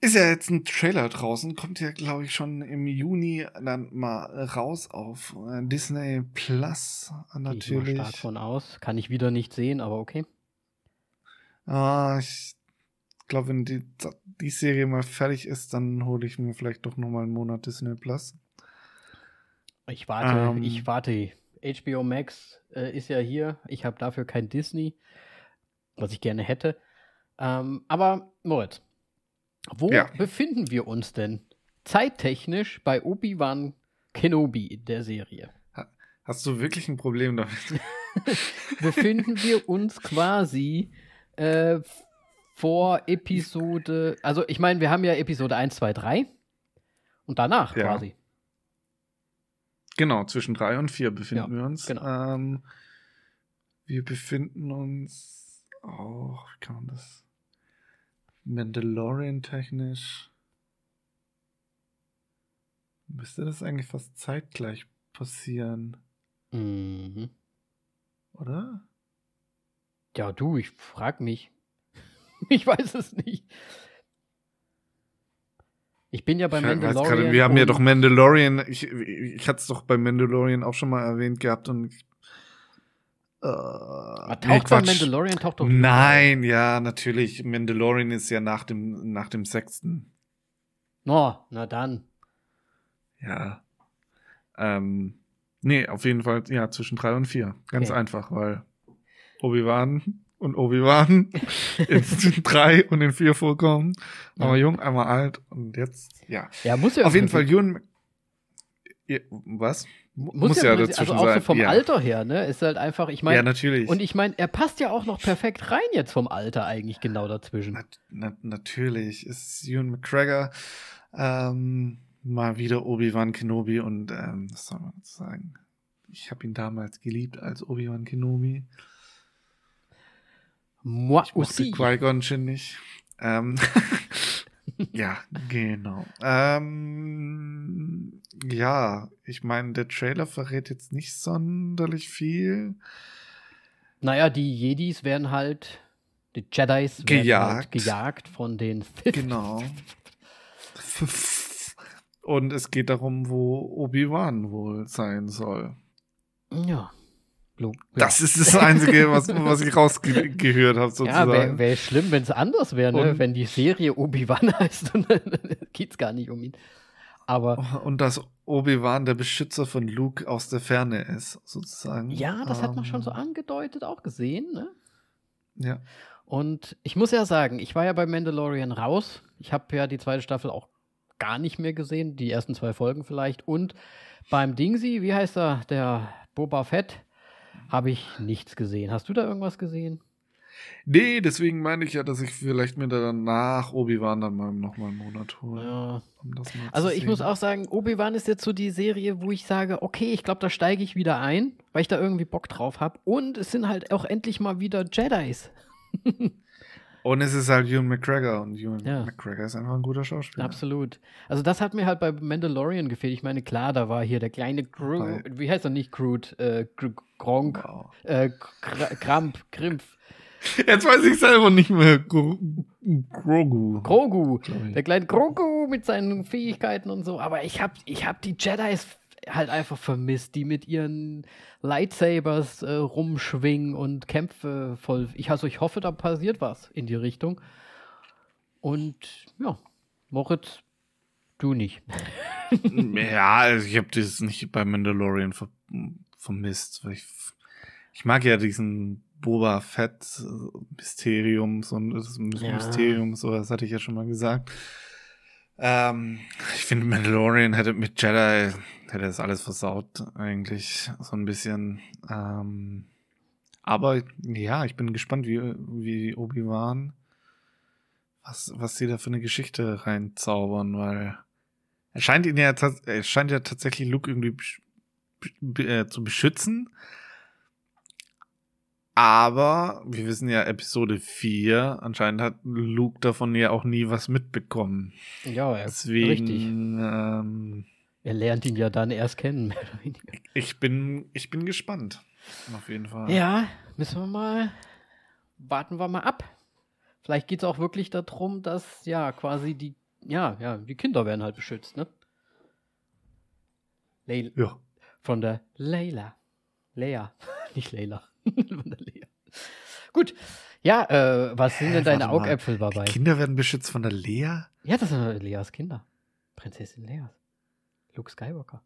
ist ja jetzt ein Trailer draußen, kommt ja, glaube ich, schon im Juni dann mal raus auf äh, Disney Plus natürlich. Gehe ich stark von aus. Kann ich wieder nicht sehen, aber okay. Ah, ich glaube, wenn die, die Serie mal fertig ist, dann hole ich mir vielleicht doch nochmal einen Monat Disney Plus. Ich warte, ähm, ich warte. HBO Max äh, ist ja hier. Ich habe dafür kein Disney, was ich gerne hätte. Ähm, aber Moritz, wo ja. befinden wir uns denn zeittechnisch bei Obi-Wan Kenobi in der Serie? Hast du wirklich ein Problem damit? befinden wir uns quasi äh, vor Episode, also ich meine, wir haben ja Episode 1, 2, 3 und danach ja. quasi. Genau, zwischen 3 und 4 befinden ja, wir uns. Genau. Ähm, wir befinden uns auch, wie kann man das? Mandalorian-technisch. Müsste das eigentlich fast zeitgleich passieren? Mhm. Oder? Ja, du, ich frag mich. ich weiß es nicht. Ich bin ja bei Mandalorian. Grade, wir haben ja doch Mandalorian, ich, ich hatte es doch bei Mandalorian auch schon mal erwähnt gehabt und äh, taucht nee, Mandalorian taucht doch Nein, ja, natürlich. Mandalorian ist ja nach dem, nach dem sechsten. Oh, na dann. Ja. Ähm, nee, auf jeden Fall, ja, zwischen drei und vier. Ganz okay. einfach, weil Obi-Wan und Obi-Wan in drei und in vier vorkommen. Ja. Einmal jung, einmal alt und jetzt, ja. Ja, muss ja. Auf jeden Fall, Ewan, was? Muss, muss ja, ja dazwischen also auch so vom ja. Alter her, ne? Ist halt einfach, ich meine. Ja, natürlich. Und ich meine, er passt ja auch noch perfekt rein jetzt vom Alter eigentlich genau dazwischen. Na, na, natürlich. Ist Ewan McGregor ähm, mal wieder Obi-Wan Kenobi und ähm, was soll man sagen? Ich habe ihn damals geliebt als Obi-Wan Kenobi. Moi ich aussi. Qui-Gon nicht. Ähm, ja, genau. Ähm, ja, ich meine, der Trailer verrät jetzt nicht sonderlich viel. Naja, die Jedis werden halt, die Jedis gejagt, halt gejagt von den Sith. Genau. Und es geht darum, wo Obi-Wan wohl sein soll. Ja. Das ist das Einzige, was, was ich rausgehört habe, sozusagen. Ja, wäre wär schlimm, wenn es anders wäre, ne? wenn die Serie Obi-Wan heißt und dann geht es gar nicht um ihn. Aber und dass Obi-Wan der Beschützer von Luke aus der Ferne ist, sozusagen. Ja, das hat man schon so ähm. angedeutet, auch gesehen, ne? Ja. Und ich muss ja sagen, ich war ja bei Mandalorian raus. Ich habe ja die zweite Staffel auch gar nicht mehr gesehen, die ersten zwei Folgen vielleicht. Und beim Dingsy, wie heißt er, der Boba Fett, habe ich nichts gesehen. Hast du da irgendwas gesehen? Nee, deswegen meine ich ja, dass ich vielleicht mir danach Obi-Wan dann mal nochmal einen Monat hole. Ja. Um also ich muss auch sagen, Obi-Wan ist jetzt so die Serie, wo ich sage, okay, ich glaube, da steige ich wieder ein, weil ich da irgendwie Bock drauf habe. Und es sind halt auch endlich mal wieder Jedis. Und es ist halt Ewan McGregor und Ewan ja. McGregor ist einfach ein guter Schauspieler. Absolut. Also das hat mir halt bei Mandalorian gefehlt. Ich meine, klar, da war hier der kleine Groot, wie heißt er nicht Groot, äh, Gronk, wow. äh, Kramp, Krimpf. Jetzt weiß ich selber nicht mehr. Grogu. Grogu. Der kleine Grogu mit seinen Fähigkeiten und so. Aber ich hab, ich hab die Jedis halt einfach vermisst, die mit ihren Lightsabers äh, rumschwingen und Kämpfe voll. Ich, also ich hoffe, da passiert was in die Richtung. Und ja, Moritz, du nicht. ja, also ich habe das nicht bei Mandalorian ver vermisst. Ich, ich mag ja diesen Boba Fett Mysterium, so ein ja. Mysterium, so das hatte ich ja schon mal gesagt. Ähm, ich finde, Mandalorian hätte mit Jedi hätte das alles versaut, eigentlich. So ein bisschen. Ähm, aber ja, ich bin gespannt, wie, wie Obi-Wan, was, was sie da für eine Geschichte reinzaubern, weil er scheint ihn ja, er scheint ja tatsächlich Luke irgendwie äh, zu beschützen. Aber wir wissen ja, Episode 4, anscheinend hat Luke davon ja auch nie was mitbekommen. Ja, Deswegen, richtig. Ähm, er lernt ihn ja dann erst kennen. ich bin, ich bin gespannt. Auf jeden Fall. Ja, müssen wir mal, warten wir mal ab. Vielleicht geht es auch wirklich darum, dass ja quasi die, ja, ja, die Kinder werden halt beschützt, ne? Leila. Ja. Von der Leila. Leia. Nicht Leila. Lea. Gut. Ja, äh, was sind denn deine. Augäpfel Die dabei? Kinder werden beschützt von der Lea? Ja, das sind Leas Kinder. Prinzessin Leas. Luke Skywalker.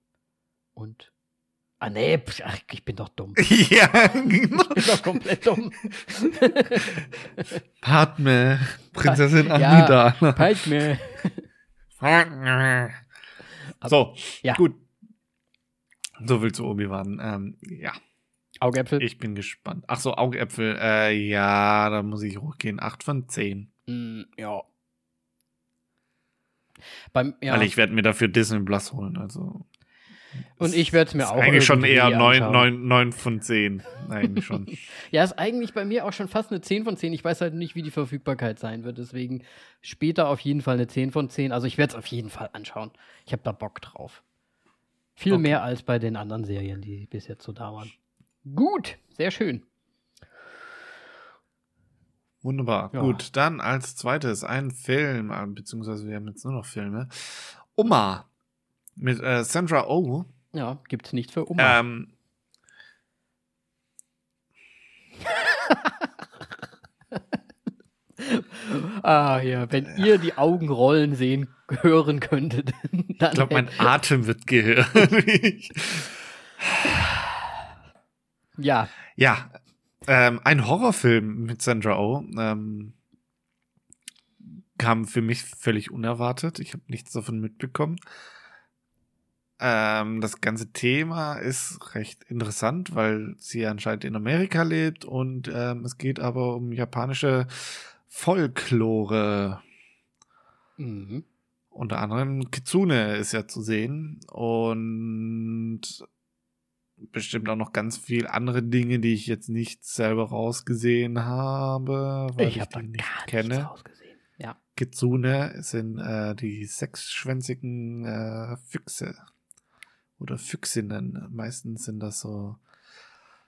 Und. Ah, nee, ach, ich bin doch dumm. ja, genau. Ich bin doch komplett dumm. Padme, Prinzessin Ja, Amidala. Padme. so, Ja. gut. So viel zu Obi-Wan. Ähm, ja, Augäpfel. ich bin gespannt. Ach so, Augäpfel. Äh, ja, da muss ich hochgehen. 8 von 10. Mm, ja. Beim, ja. Weil ich werde mir dafür Disney Plus holen. Also. Und ich werde es mir auch Eigentlich schon eher 9, anschauen. 9, 9 von 10. Eigentlich schon. Ja, ist eigentlich bei mir auch schon fast eine 10 von 10. Ich weiß halt nicht, wie die Verfügbarkeit sein wird. Deswegen später auf jeden Fall eine 10 von 10. Also ich werde es auf jeden Fall anschauen. Ich habe da Bock drauf. Viel Okay. mehr als bei den anderen Serien, die bis jetzt so da waren. Gut, sehr schön. Wunderbar. Ja. Gut, dann als zweites ein Film, äh, beziehungsweise wir haben jetzt nur noch Filme. Oma mit äh, Sandra Oh. Ja, gibt's nichts für Oma. Ähm, ah, ja, wenn ihr die Augen rollen sehen, hören könntet, dann. ich glaube, mein Atem wird gehörig. ja, ja, ähm, ein Horrorfilm mit Sandra Oh. Ähm, kam für mich völlig unerwartet. Ich habe nichts davon mitbekommen. Ähm, das ganze Thema ist recht interessant, weil sie anscheinend in Amerika lebt und ähm, es geht aber um japanische Folklore. mhm. Unter anderem Kitsune ist ja zu sehen und bestimmt auch noch ganz viel andere Dinge, die ich jetzt nicht selber rausgesehen habe, weil ich ich, die nicht kenne. Ja. Kitsune sind äh, die sechsschwänzigen äh, Füchse oder Füchsinnen. Meistens sind das so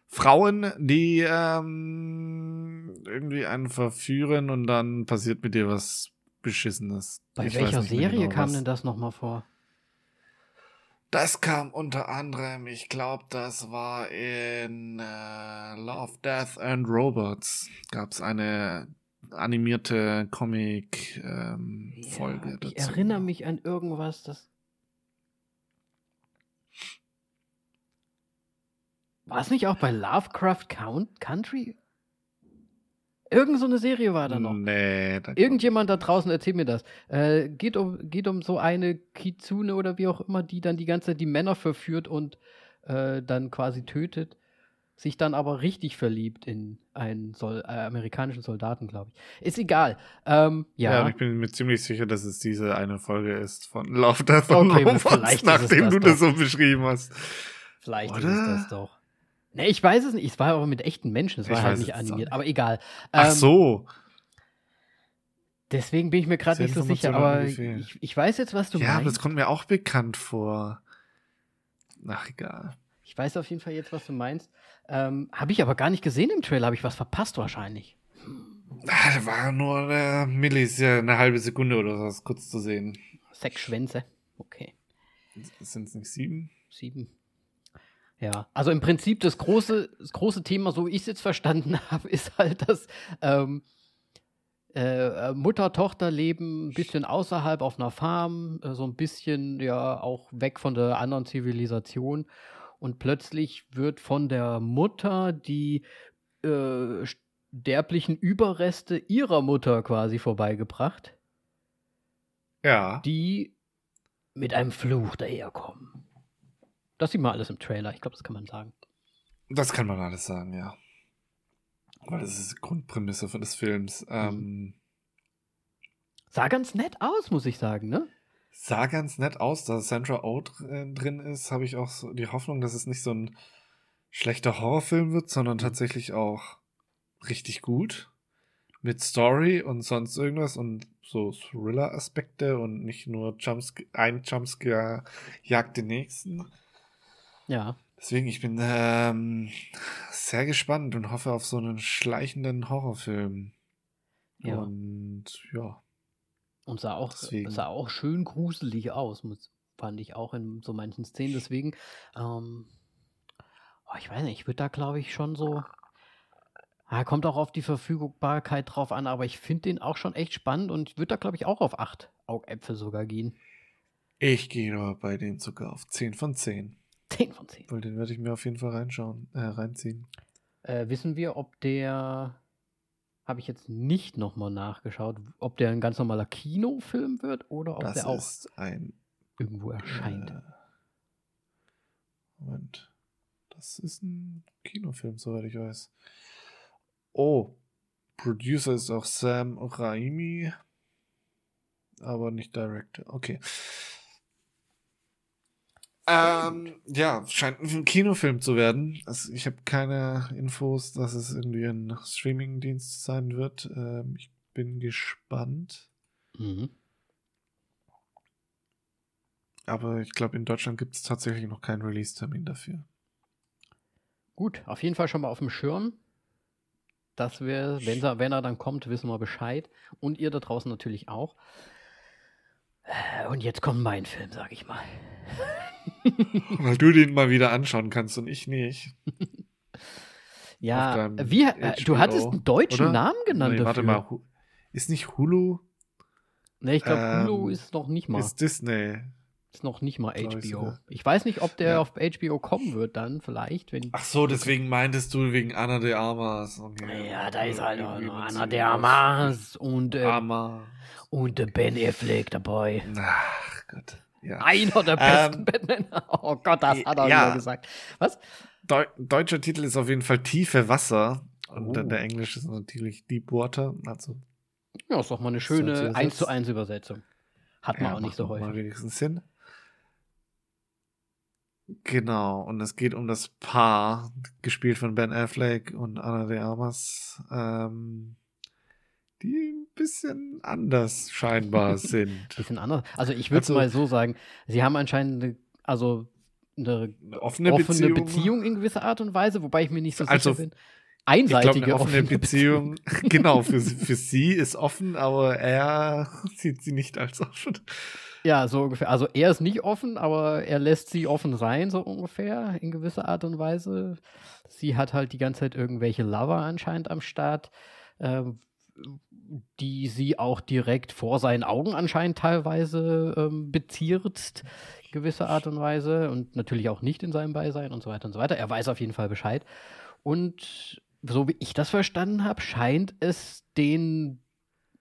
Frauen, die ähm, irgendwie einen verführen und dann passiert mit dir was Beschissenes. Bei Ich welcher mehr Serie genau, kam was. denn das nochmal vor? Das kam unter anderem, ich glaube, das war in äh, Love, Death and Robots. Gab es eine animierte Comic-Folge Ja, dazu. ich erinnere mich an irgendwas, das. War es nicht auch bei Lovecraft Count Country? Irgend so eine Serie war da noch. Nee, da Irgendjemand da draußen erzählt mir das. Äh, geht, um, geht um so eine Kitsune oder wie auch immer, die dann die ganze Zeit die Männer verführt und äh, dann quasi tötet, sich dann aber richtig verliebt in einen Sol äh, amerikanischen Soldaten, glaube ich. Ist egal. Ähm, ja. ja. und ich bin mir ziemlich sicher, dass es diese eine Folge ist von Love, Death Okay, Robots, ist nachdem das du doch. das so beschrieben hast. Vielleicht ist Oder? es das doch. Nee, ich weiß es nicht. Es war aber mit echten Menschen. Es Ich war halt nicht animiert. Aber egal. Ach Ähm, so. Deswegen bin ich mir gerade nicht so sicher. Aber ich, ich weiß jetzt, was du Ja, aber das meinst. kommt mir auch bekannt vor. Ach, egal. Ich weiß auf jeden Fall jetzt, was du meinst. Ähm, habe ich aber gar nicht gesehen im Trailer. Habe ich was verpasst wahrscheinlich. Ah, da war nur eine Millis, ja, eine halbe Sekunde oder was kurz zu sehen. Sechs Schwänze. Okay. Sind es nicht sieben? Sieben. Ja, also im Prinzip das große, das große Thema, so wie ich es jetzt verstanden habe, ist halt, dass ähm, äh, Mutter, Tochter leben ein bisschen außerhalb auf einer Farm, äh, so ein bisschen ja auch weg von der anderen Zivilisation. Und plötzlich wird von der Mutter die äh, sterblichen Überreste ihrer Mutter quasi vorbeigebracht, Ja. die mit einem Fluch daherkommen. Das sieht man alles im Trailer, ich glaube, das kann man sagen. Das kann man alles sagen, ja. Weil das ist die Grundprämisse von des Films. Mhm. Ähm, Sah ganz nett aus, muss ich sagen, ne? sah ganz nett aus, da Sandra Oh dr drin ist, habe ich auch so die Hoffnung, dass es nicht so ein schlechter Horrorfilm wird, Mhm. sondern tatsächlich auch richtig gut. Mit Story und sonst irgendwas und so Thriller-Aspekte und nicht nur Jumpsc ein Jumpscare jagt den nächsten. Ja. Deswegen, ich bin ähm, sehr gespannt und hoffe auf so einen schleichenden Horrorfilm. Ja. Und ja. Und sah auch, Deswegen. sah auch schön gruselig aus, fand ich auch in so manchen Szenen. Deswegen, ähm, oh, ich weiß nicht, ich würde da, glaube ich, schon so Ah, kommt auch auf die Verfügbarkeit drauf an, aber ich finde den auch schon echt spannend und würde da, glaube ich, auch auf acht Augäpfel sogar gehen. Ich gehe aber bei dem sogar auf 10 von 10. 10 von 10. Weil den werde ich mir auf jeden Fall reinschauen, äh, reinziehen. Äh, wissen wir, ob der, habe ich jetzt nicht nochmal nachgeschaut, ob der ein ganz normaler Kinofilm wird oder ob das der auch ist ein. irgendwo erscheint. Äh, Moment. Das ist ein Kinofilm, soweit ich weiß. Oh. Producer ist auch Sam Raimi. Aber nicht Director. Okay. Ähm, ja, scheint ein Kinofilm zu werden. Also ich habe keine Infos, dass es irgendwie ein Streamingdienst sein wird. Ähm, ich bin gespannt. Mhm. Aber ich glaube, in Deutschland gibt es tatsächlich noch keinen Release-Termin dafür. Gut, auf jeden Fall schon mal auf dem Schirm. Dass wir, wenn er, wenn er dann kommt, wissen wir Bescheid. Und ihr da draußen natürlich auch. Äh, Und jetzt kommt mein Film, sag ich mal. Weil du den mal wieder anschauen kannst und ich nicht. Ja, wie, äh, du hattest einen deutschen oder? Namen genannt Nee, dafür. warte mal. Ist nicht Hulu? Nee, ich glaube, Ähm, Hulu ist noch nicht mal. Ist Disney. Ist noch nicht mal HBO. Ich weiß nicht, ob der Ja. auf HBO kommen wird dann vielleicht, wenn Ach so, deswegen meintest du wegen Anna de Armas. Okay. Ja, da ist halt noch Irgendwie noch Anna de Armas und, äh, Armas. und der Ben Affleck dabei. Ach Gott. Ja. Einer der besten Ähm, Batman. Oh Gott, das hat er ja. gesagt. Was? Deu deutscher Titel ist auf jeden Fall Tiefe Wasser. Und Oh. der, der Englisch ist natürlich Deep Water. Also, Ja, ist doch mal eine schöne übersetzen. 1 zu 1 Übersetzung. Hat man ja, auch nicht so Mal häufig. wenigstens Sinn. Genau, und es geht um das Paar, gespielt von Ben Affleck und Anna de Armas, ähm, die ein bisschen anders scheinbar sind. Bisschen anders. Also ich würde es Also- mal so sagen, sie haben anscheinend eine, also eine Eine offene, offene Beziehung. Beziehung. in gewisser Art und Weise, wobei ich mir nicht so Also, sicher bin. Ich glaube, Einseitige eine offene Beziehung, genau, für, für sie ist offen, aber er sieht sie nicht als offen. Ja, so ungefähr. Also er ist nicht offen, aber er lässt sie offen sein, so ungefähr, in gewisser Art und Weise. Sie hat halt die ganze Zeit irgendwelche Lover anscheinend am Start, ähm, die sie auch direkt vor seinen Augen anscheinend teilweise ähm, beziert, in gewisser Art und Weise. Und natürlich auch nicht in seinem Beisein und so weiter und so weiter. Er weiß auf jeden Fall Bescheid. Und so wie ich das verstanden habe, scheint es den,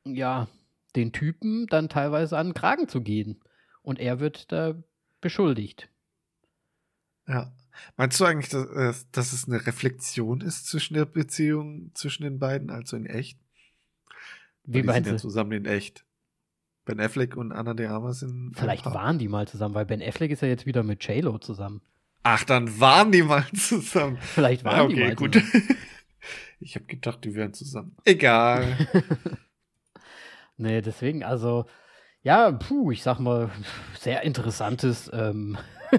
ja, den Typen dann teilweise an den Kragen zu gehen. Und er wird da beschuldigt. Ja. Meinst du eigentlich, dass, äh, dass es eine Reflexion ist zwischen der Beziehung zwischen den beiden, also in echt? Wie Weil die meinst sind ja du? zusammen in echt. Ben Affleck und Anna de Armas sind. Vielleicht waren die mal zusammen, weil Ben Affleck ist ja jetzt wieder mit J-Lo zusammen. Ach, dann waren die mal zusammen. Vielleicht waren Ah, die okay, mal gut. zusammen. Ich habe gedacht, die wären zusammen. Egal. Nee, deswegen, also, ja, puh, ich sag mal, sehr interessantes. Ähm,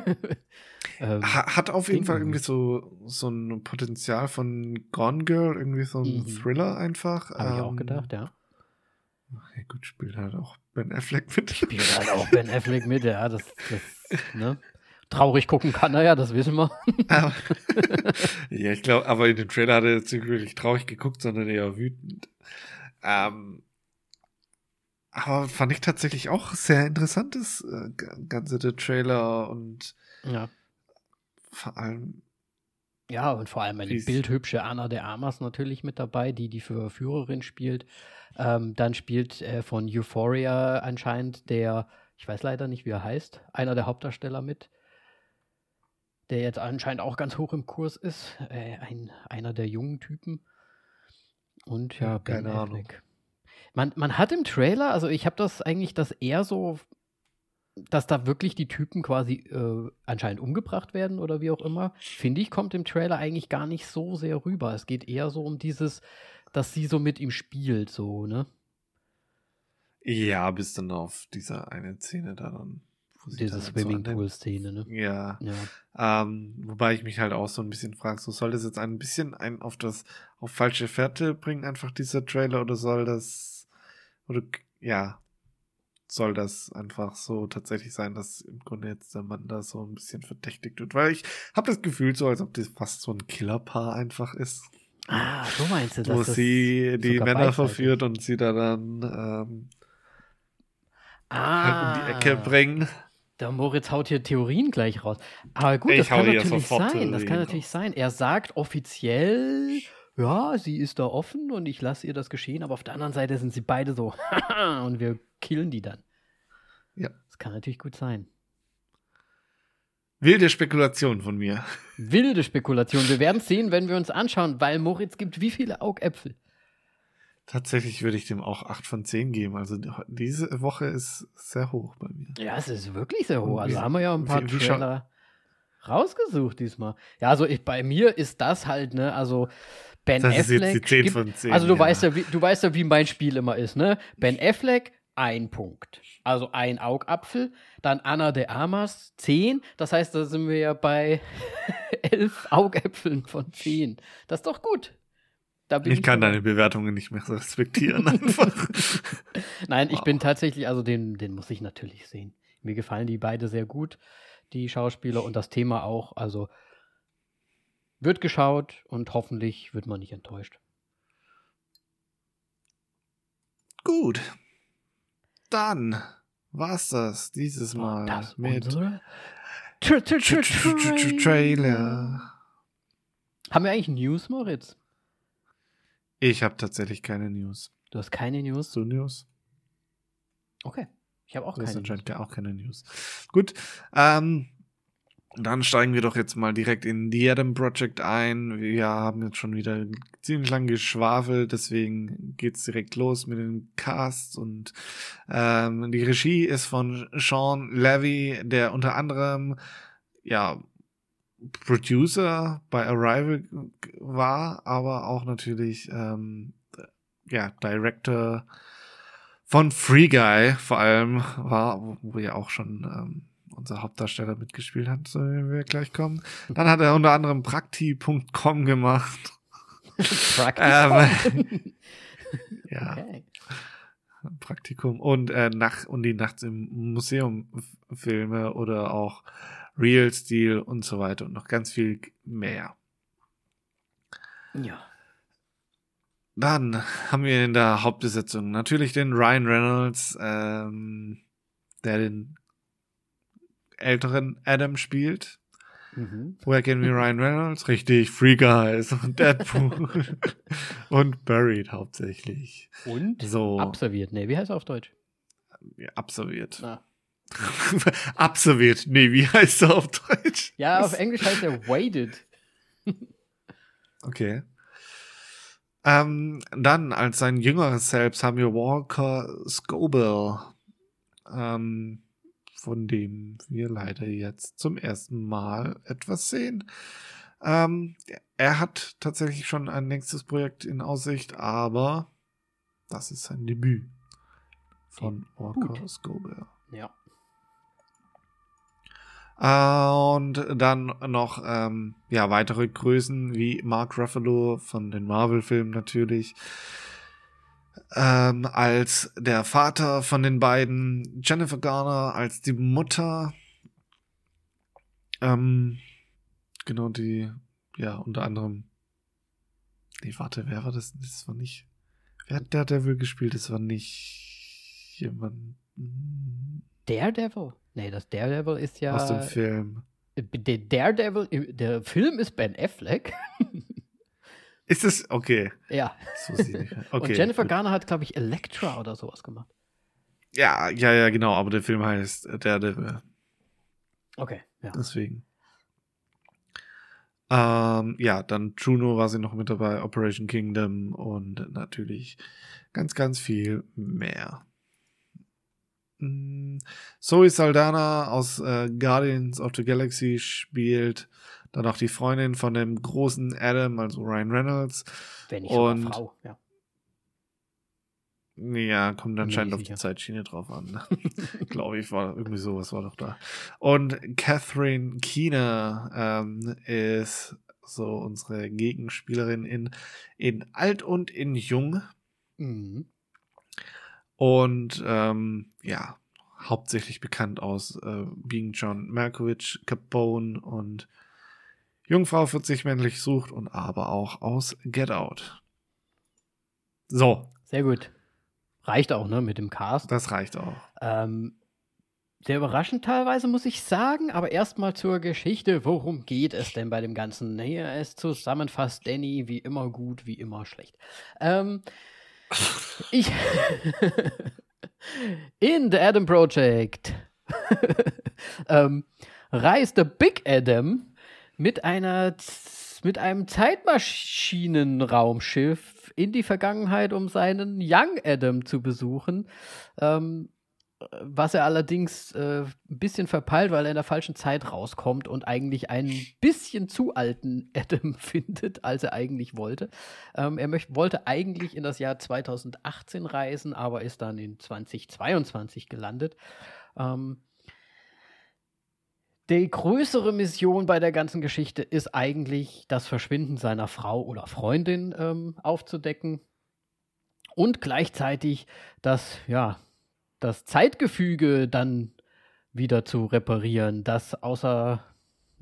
ähm, Ha- Hat auf jeden Fall irgendwie. so, so ein Potenzial von Gone Girl, irgendwie so ein Mhm. Thriller einfach. Habe ich auch Ähm, gedacht, ja. Ja, gut, spielt halt auch Ben Affleck mit. Spielt halt auch Ben Affleck mit, ja, das, das, ne? Traurig gucken kann er ja, das wissen wir. Aber- ja, ich glaube, aber in dem Trailer hat er jetzt nicht wirklich traurig geguckt, sondern eher wütend. Ähm, aber fand ich tatsächlich auch sehr interessantes äh, ganze der Trailer und Ja. vor allem Ja, und vor allem eine bildhübsche Anna de Armas natürlich mit dabei, die die Verführerin spielt. Ähm, dann spielt äh, von Euphoria anscheinend der, ich weiß leider nicht, wie er heißt, einer der Hauptdarsteller mit, der jetzt anscheinend auch ganz hoch im Kurs ist. Äh, ein, einer der jungen Typen. Und ja, Ja, keine Ahnung. Man, man hat im Trailer, also ich habe das eigentlich, dass eher so, dass da wirklich die Typen quasi äh, anscheinend umgebracht werden oder wie auch immer, finde ich, kommt im Trailer eigentlich gar nicht so sehr rüber. Es geht eher so um dieses, dass sie so mit ihm spielt, so, ne? ja, bis dann auf diese eine Szene da dann. Diese halt Swimmingpool-Szene, ne? Ja, Ja. ähm, wobei ich mich halt auch so ein bisschen frage, so soll das jetzt ein bisschen ein auf das auf falsche Fährte bringen, einfach dieser Trailer, oder soll das oder ja, soll das einfach so tatsächlich sein, dass im Grunde jetzt der Mann da so ein bisschen verdächtigt wird? Weil ich habe das Gefühl so, als ob das fast so ein Killerpaar einfach ist. Ah, so meinst du wo das? sie die Männer verführt und sie da dann ähm, ah, halt um die Ecke bringen. Der Moritz haut hier Theorien gleich raus. Aber gut, Ich das kann natürlich sein. Das kann natürlich sein. Er sagt offiziell, ja, sie ist da offen und ich lasse ihr das geschehen, aber auf der anderen Seite sind sie beide so, und wir killen die dann. Ja. Das kann natürlich gut sein. Wilde Spekulation von mir. Wilde Spekulation. Wir werden es sehen, wenn wir uns anschauen, weil Moritz gibt wie viele Augäpfel? Tatsächlich würde ich dem auch 8 von 10 geben. Also diese Woche ist sehr hoch bei mir. Ja, es ist wirklich sehr hoch. Also haben wir ja ein paar wie- wie Trailer rausgesucht diesmal. Ja, also ich, bei mir ist das halt, ne, also Ben Das ist Affleck. jetzt die 10 gibt- von 10. also du ja. weißt ja, wie, du weißt ja, wie mein Spiel immer ist, ne? Ben Affleck, ein Punkt. Also ein Augapfel. Dann Anna de Armas, 10. Das heißt, da sind wir ja bei elf Augäpfeln von 10. Das ist doch gut. Da bin Ich kann deine Bewertungen nicht mehr respektieren einfach. Nein, ich Wow. bin tatsächlich, also den, den muss ich natürlich sehen. Mir gefallen die beide sehr gut, die Schauspieler und das Thema auch. Also wird geschaut und hoffentlich wird man nicht enttäuscht. Gut. Dann war's das dieses Mal War das mit Tra- Tra- Tra- Trailer. Haben wir eigentlich News, Moritz? Ich habe tatsächlich keine News. Du hast keine News? So News? Okay. Ich habe auch Das ist keine News. anscheinend auch keine News. Gut, ähm, dann steigen wir doch jetzt mal direkt in The Adam Project ein. Wir haben jetzt schon wieder ziemlich lang geschwafelt, deswegen geht's direkt los mit den Casts und ähm, die Regie ist von Sean Levy, der unter anderem ja Producer bei Arrival war, aber auch natürlich ähm, ja Director von Free Guy vor allem war, wo, ja auch schon ähm, unser Hauptdarsteller mitgespielt hat, zu dem wir gleich kommen. Dann hat er unter anderem Prakti.com gemacht. Praktikum. Ähm, ja, okay. Praktikum und äh, Nacht und die Nachts im Museum Filme oder auch Real Steel und so weiter und noch ganz viel mehr. Ja. Dann haben wir in der Hauptbesetzung natürlich den Ryan Reynolds, ähm, der den älteren Adam spielt. Mhm. Woher kennen wir Ryan Reynolds? Richtig, Free Guys und Deadpool und Buried hauptsächlich. Und So, absolviert. Nee, wie heißt er auf Deutsch? ja, absolviert. Na. absolviert. Nee, wie heißt er auf Deutsch? Ja, auf Englisch heißt er Waited. Okay. Ähm, dann als sein jüngeres Selbst haben wir Walker Scobell, ähm, von dem wir leider jetzt zum ersten Mal etwas sehen. Ähm, er hat tatsächlich schon ein nächstes Projekt in Aussicht, aber das ist sein Debüt von Debüt. Scobell. Ja. Äh, und dann noch ähm, ja weitere Größen wie Mark Ruffalo von den Marvel-Filmen natürlich. Ähm, als der Vater von den beiden, Jennifer Garner als die Mutter. Ähm, genau die, ja, unter anderem. Nee, warte, wer war das? Das war nicht. Wer hat Daredevil gespielt? Das war nicht jemand hm, Daredevil? Nee, das Daredevil ist ja. aus dem Film. Der Daredevil, im- der Film ist Ben Affleck. Ist es okay? ja. Nicht. Okay. Und Jennifer. Garner hat, glaube ich, Elektra oder sowas gemacht. Ja, ja, ja, genau, aber der Film heißt äh, Daredevil. Okay, ja. Deswegen. Ähm, ja, dann Juno war sie noch mit dabei, Operation Kingdom und natürlich ganz, ganz viel mehr. Mm, Zoe Saldana aus äh, Guardians of the Galaxy spielt dann auch die Freundin von dem großen Adam, also Ryan Reynolds. Wenn nicht und- Frau, ja. Ja, kommt anscheinend auf die. Zeitschiene drauf an. Glaube ich, war irgendwie sowas war doch da. Und Catherine Keener ähm, ist so unsere Gegenspielerin in, in alt und in jung. Mhm. Und ähm, ja, hauptsächlich bekannt aus äh, Being John Malkovich, Capone und Jungfrau 40 männlich sucht und aber auch aus Get Out. So. Sehr gut. Reicht auch, ne, mit dem Cast. Das reicht auch. Ähm, sehr überraschend teilweise, muss ich sagen. Aber erstmal zur Geschichte. Worum geht es denn bei dem Ganzen? Hier ist zusammenfasst Danny wie immer gut, wie immer schlecht. Ähm, ich. In The Adam Project ähm, reiste Big Adam mit einer mit einem Zeitmaschinenraumschiff in die Vergangenheit, um seinen Young Adam zu besuchen. Ähm, was er allerdings äh, ein bisschen verpeilt, weil er in der falschen Zeit rauskommt und eigentlich einen bisschen zu alten Adam findet, als er eigentlich wollte. Ähm, er möcht, wollte eigentlich in das Jahr 2018 reisen, aber ist dann in 2022 gelandet. Ähm, die größere Mission bei der ganzen Geschichte ist eigentlich das Verschwinden seiner Frau oder Freundin ähm, aufzudecken und gleichzeitig das, ja, das Zeitgefüge dann wieder zu reparieren, das außer,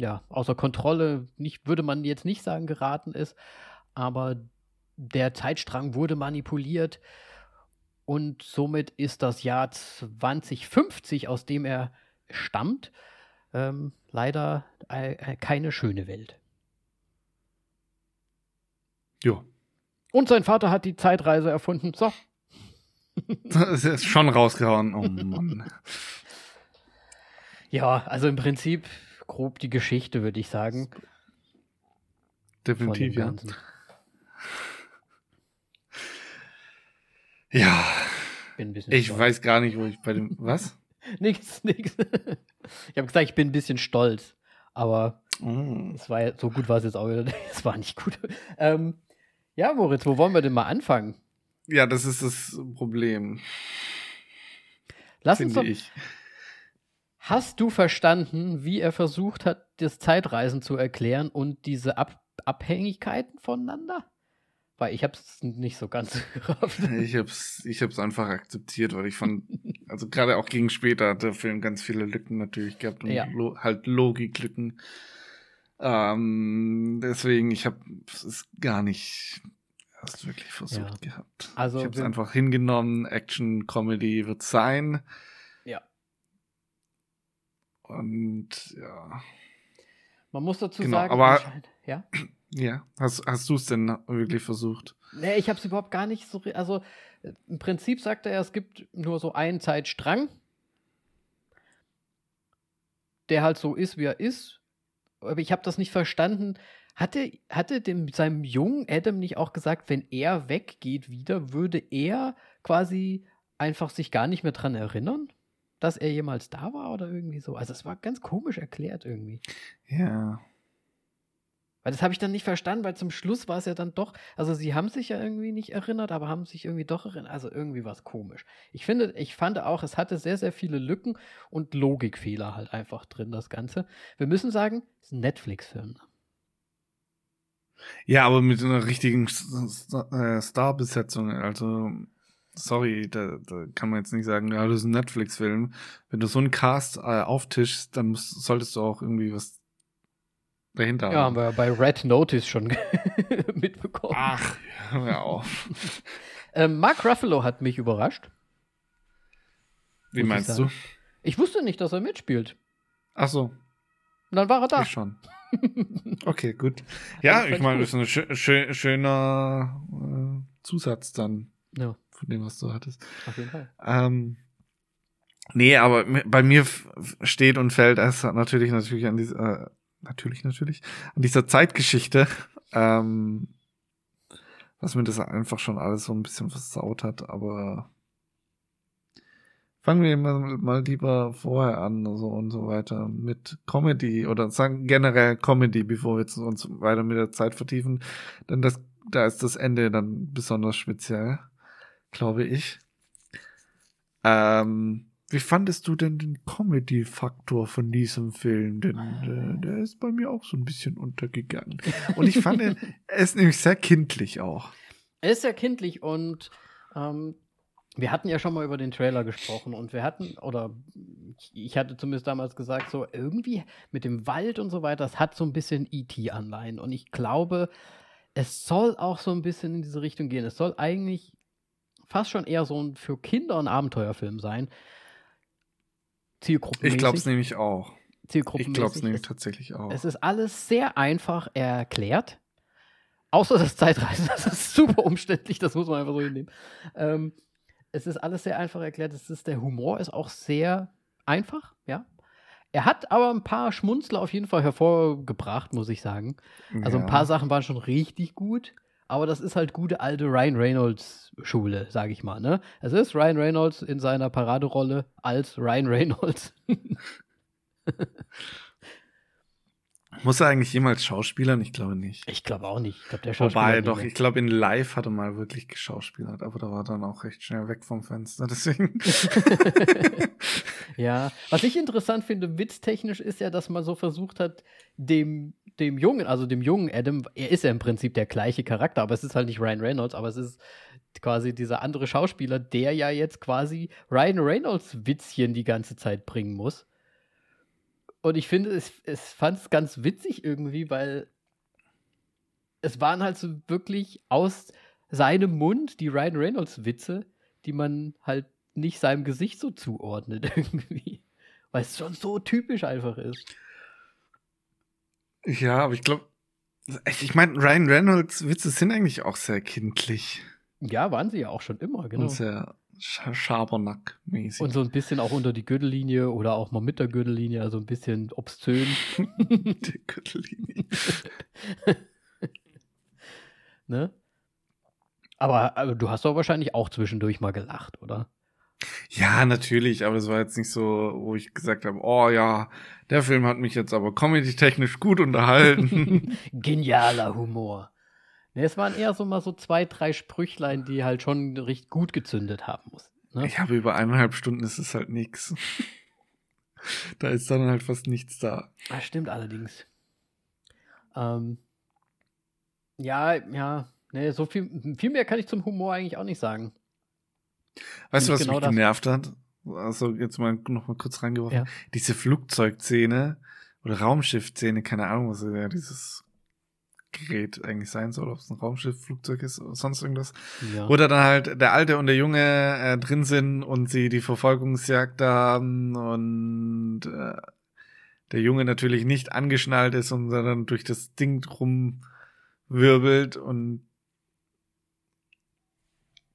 ja, außer Kontrolle nicht, würde man jetzt nicht sagen, geraten ist, aber der Zeitstrang wurde manipuliert und somit ist das Jahr 2050, aus dem er stammt, ähm, leider äh, keine schöne Welt. Ja. Und sein Vater hat die Zeitreise erfunden. So, das ist schon rausgehauen. Oh Mann. Ja, also im Prinzip grob die Geschichte, würde ich sagen. Definitiv, ja. Ja. ich weiß gar nicht, wo ich bei dem. Was? nix, nix. Ich habe gesagt, ich bin ein bisschen stolz. Aber mm. es war ja, so gut war es jetzt auch wieder. Es war nicht gut. Ähm, ja, Moritz, wo wollen wir denn mal anfangen? Ja, das ist das Problem. Lass uns doch, ich. Hast du verstanden, wie er versucht hat, das Zeitreisen zu erklären und diese Ab Abhängigkeiten voneinander? Weil ich habe es nicht so ganz gerafft. Ich habe es ich hab's einfach akzeptiert, weil ich fand, also gerade auch gegen später hat der Film ganz viele Lücken natürlich gehabt und ja. lo halt Logiklücken. Ähm, deswegen, ich habe es gar nicht hast wirklich versucht ja. gehabt. Also ich habe es einfach hingenommen. Action, Comedy wird sein. Ja. Und ja. Man muss dazu genau, sagen, aber ja. Ja, hast, hast du es denn wirklich versucht? Nee, ich habe es überhaupt gar nicht so. Also im Prinzip sagt er, es gibt nur so einen Zeitstrang, der halt so ist, wie er ist. Aber ich habe das nicht verstanden, hatte, hatte dem, seinem jungen Adam nicht auch gesagt, wenn er weggeht wieder, würde er quasi einfach sich gar nicht mehr dran erinnern, dass er jemals da war oder irgendwie so? Also es war ganz komisch erklärt irgendwie. Ja. Weil das habe ich dann nicht verstanden, weil zum Schluss war es ja dann doch, also sie haben sich ja irgendwie nicht erinnert, aber haben sich irgendwie doch erinnert. Also irgendwie war es komisch. Ich finde, ich fand auch, es hatte sehr, sehr viele Lücken und Logikfehler halt einfach drin, das Ganze. Wir müssen sagen, es ist ein Netflix-Film. Ja, aber mit einer richtigen äh, Starbesetzung. Also, sorry, da, da, kann man jetzt nicht sagen, ja, das ist ein Netflix-Film. Wenn du so einen Cast äh, auftischst, dann musst, solltest du auch irgendwie was dahinter ja, haben. Ja, haben wir bei Red Notice schon mitbekommen. Ach, hör mir auf. ähm, Mark Ruffalo hat mich überrascht. Wie meinst du? Ich wusste nicht, dass er mitspielt. Ach so. Und dann war er da. Ich schon. Okay, gut. Ja, also, ich meine, das ist ein schö schö schöner äh, Zusatz dann ja. von dem, was du hattest. Auf jeden Fall. Ähm, nee, aber bei mir steht und fällt es natürlich natürlich an dieser äh, natürlich natürlich an dieser Zeitgeschichte, ähm, was mir das einfach schon alles so ein bisschen versaut hat, aber fangen wir mal, mal lieber vorher an so und so weiter mit Comedy oder sagen generell Comedy, bevor wir uns weiter mit der Zeit vertiefen. Denn das, da ist das Ende dann besonders speziell, glaube ich. Ähm, wie fandest du denn den Comedy-Faktor von diesem Film? Denn äh, der ist bei mir auch so ein bisschen untergegangen. Und ich fand, er ist nämlich sehr kindlich auch. Er ist sehr kindlich und ähm, wir hatten ja schon mal über den Trailer gesprochen und wir hatten, oder ich hatte zumindest damals gesagt, so irgendwie mit dem Wald und so weiter, das hat so ein bisschen E.T.-Anleihen. Und ich glaube, es soll auch so ein bisschen in diese Richtung gehen. Es soll eigentlich fast schon eher so ein für Kinder ein Abenteuerfilm sein. Zielgruppenmäßig. Ich glaube es nämlich auch. Zielgruppenmäßig. Ich glaube es nämlich tatsächlich auch. Es ist alles sehr einfach erklärt. Außer das Zeitreisen, das ist super umständlich, das muss man einfach so hinnehmen. Ähm, es ist alles sehr einfach erklärt. Es ist, der Humor ist auch sehr einfach, ja. Er hat aber ein paar Schmunzler auf jeden Fall hervorgebracht, muss ich sagen. Also ja. ein paar Sachen waren schon richtig gut, aber das ist halt gute alte Ryan Reynolds Schule, sage ich mal. Ne? Es ist Ryan Reynolds in seiner Paraderolle als Ryan Reynolds. Muss er eigentlich jemals schauspielern? Ich glaube nicht. Ich glaube auch nicht. Ich glaube, der Schauspieler. Wobei, doch, ich glaube, in Live hat er mal wirklich geschauspielert, aber da war dann auch recht schnell weg vom Fenster, deswegen. ja, was ich interessant finde, witztechnisch ist ja, dass man so versucht hat, dem, dem Jungen, also dem jungen Adam, er ist ja im Prinzip der gleiche Charakter, aber es ist halt nicht Ryan Reynolds, aber es ist quasi dieser andere Schauspieler, der ja jetzt quasi Ryan Reynolds Witzchen die ganze Zeit bringen muss. Und ich finde, es, es fand es ganz witzig irgendwie, weil es waren halt so wirklich aus seinem Mund die Ryan Reynolds Witze, die man halt nicht seinem Gesicht so zuordnet irgendwie. Weil es schon so typisch einfach ist. Ja, aber ich glaube, ich meine, Ryan Reynolds Witze sind eigentlich auch sehr kindlich. Ja, waren sie ja auch schon immer, genau. Und sehr Schabernack-mäßig. Und so ein bisschen auch unter die Gürtellinie oder auch mal mit der Gürtellinie, also ein bisschen obszön. die Gürtellinie. ne? Aber, aber du hast doch wahrscheinlich auch zwischendurch mal gelacht, oder? Ja, natürlich, aber es war jetzt nicht so, wo ich gesagt habe, oh ja, der Film hat mich jetzt aber comedy-technisch gut unterhalten. Genialer Humor. Ne, es waren eher so mal so zwei, drei Sprüchlein, die halt schon recht gut gezündet haben mussten. Ne? Ich habe über eineinhalb Stunden ist es halt nichts. da ist dann halt fast nichts da. Das stimmt allerdings. Ähm, ja, ja, ne, so viel, viel mehr kann ich zum Humor eigentlich auch nicht sagen. Weißt du, was genau mich genervt hat? Also jetzt mal noch mal kurz reingeworfen. Ja. Diese Flugzeugszene oder Raumschiffszene, keine Ahnung, was ja dieses Gerät eigentlich sein soll, ob es ein Raumschiff, Flugzeug ist oder sonst irgendwas. Ja. Oder dann halt der Alte und der Junge äh, drin sind und sie die Verfolgungsjagd haben und äh, der Junge natürlich nicht angeschnallt ist und dann durch das Ding rumwirbelt und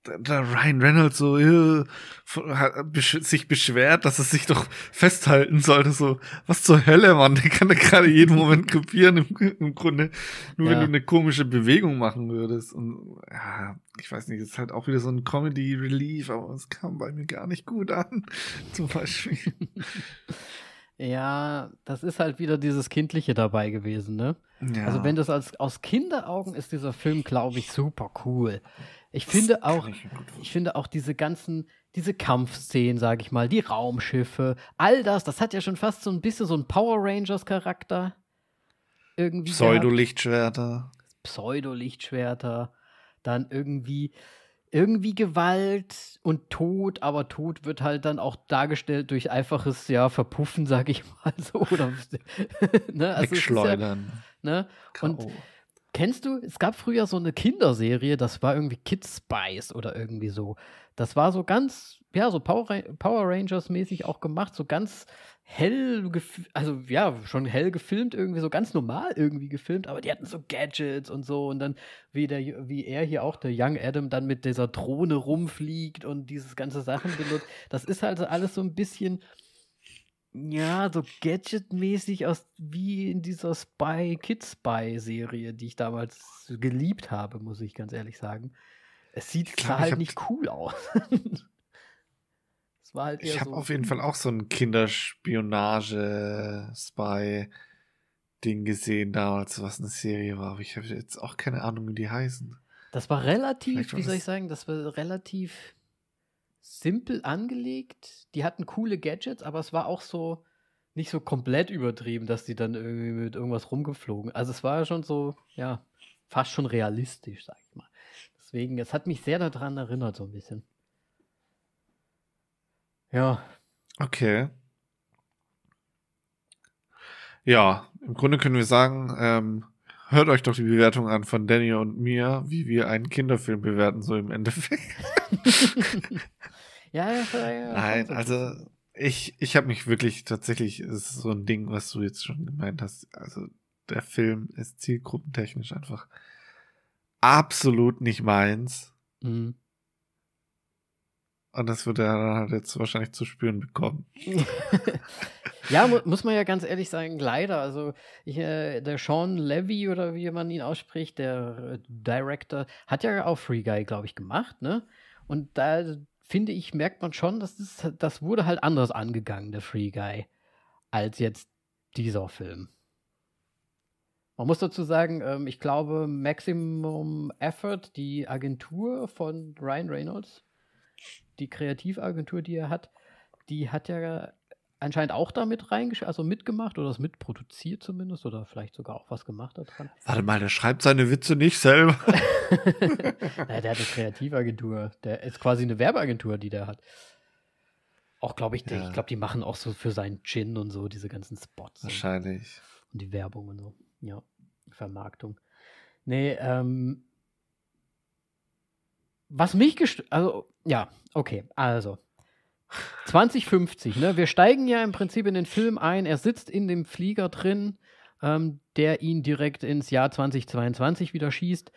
der Ryan Reynolds so äh, sich beschwert, dass er sich doch festhalten sollte. So, was zur Hölle, Mann? Der kann da gerade jeden Moment kopieren im, im Grunde. Nur ja. wenn du eine komische Bewegung machen würdest. Und ja, ich weiß nicht, ist halt auch wieder so ein Comedy-Relief, aber es kam bei mir gar nicht gut an. Zum Beispiel. Ja, das ist halt wieder dieses Kindliche dabei gewesen, ne? Ja. Also wenn das als aus Kinderaugen ist dieser Film, glaube ich, super cool. Ich finde auch, ich, ich finde auch diese ganzen, diese Kampfszenen, sage ich mal, die Raumschiffe, all das, das hat ja schon fast so ein bisschen so ein Power Rangers Charakter. Irgendwie. Pseudo-Lichtschwerter. Pseudo-Lichtschwerter. Dann irgendwie, irgendwie Gewalt und Tod, aber Tod wird halt dann auch dargestellt durch einfaches, ja, Verpuffen, sag ich mal so. Oder, ne? also Wegschleudern. Ja, ne? Und Kennst du, es gab früher so eine Kinderserie, das war irgendwie Kids Spice oder irgendwie so. Das war so ganz, ja, so Power, Power Rangers mäßig auch gemacht, so ganz hell, also ja, schon hell gefilmt, irgendwie so ganz normal irgendwie gefilmt, aber die hatten so Gadgets und so und dann, wie, der, wie er hier auch, der Young Adam, dann mit dieser Drohne rumfliegt und dieses ganze Sachen benutzt. Das ist halt alles so ein bisschen ja, so Gadget-mäßig aus wie in dieser Spy, Kids Spy-Serie, die ich damals geliebt habe, muss ich ganz ehrlich sagen. Es sieht klar halt nicht cool aus. es war halt eher ich habe so auf jeden Fall auch so ein Kinderspionage-Spy-Ding gesehen damals, was eine Serie war, aber ich habe jetzt auch keine Ahnung, wie die heißen. Das war relativ, wie soll ich sagen, das war relativ simpel angelegt. Die hatten coole Gadgets, aber es war auch so nicht so komplett übertrieben, dass die dann irgendwie mit irgendwas rumgeflogen. Also es war schon so, ja, fast schon realistisch, sag ich mal. Deswegen, es hat mich sehr daran erinnert, so ein bisschen. Ja. Okay. Ja, im Grunde können wir sagen, ähm, hört euch doch die Bewertung an von Danny und mir, wie wir einen Kinderfilm bewerten, so im Endeffekt. ja, ja, ja. Nein, also ich, ich habe mich wirklich tatsächlich, es ist so ein Ding, was du jetzt schon gemeint hast. Also der Film ist zielgruppentechnisch einfach absolut nicht meins. Mhm. Und das wird er dann halt jetzt wahrscheinlich zu spüren bekommen. ja, mu muss man ja ganz ehrlich sagen, leider. Also ich, äh, der Sean Levy oder wie man ihn ausspricht, der äh, Director, hat ja auch Free Guy, glaube ich, gemacht, ne? Und da finde ich, merkt man schon, dass das, das wurde halt anders angegangen, der Free Guy, als jetzt dieser Film. Man muss dazu sagen, ähm, ich glaube, Maximum Effort, die Agentur von Ryan Reynolds, die Kreativagentur, die er hat, die hat ja anscheinend auch damit reingesch also mitgemacht oder es mitproduziert zumindest oder vielleicht sogar auch was gemacht daran. Warte mal, der schreibt seine Witze nicht selber. naja, der hat eine Kreativagentur. Der ist quasi eine Werbeagentur, die der hat. Auch glaube ich, ja. ich glaube, die machen auch so für seinen Gin und so diese ganzen Spots. Wahrscheinlich. Und, und die Werbung und so. Ja, Vermarktung. Nee, ähm, was mich gestört, also, ja, okay, also. 2050, ne? Wir steigen ja im Prinzip in den Film ein. Er sitzt in dem Flieger drin, ähm, der ihn direkt ins Jahr 2022 wieder schießt.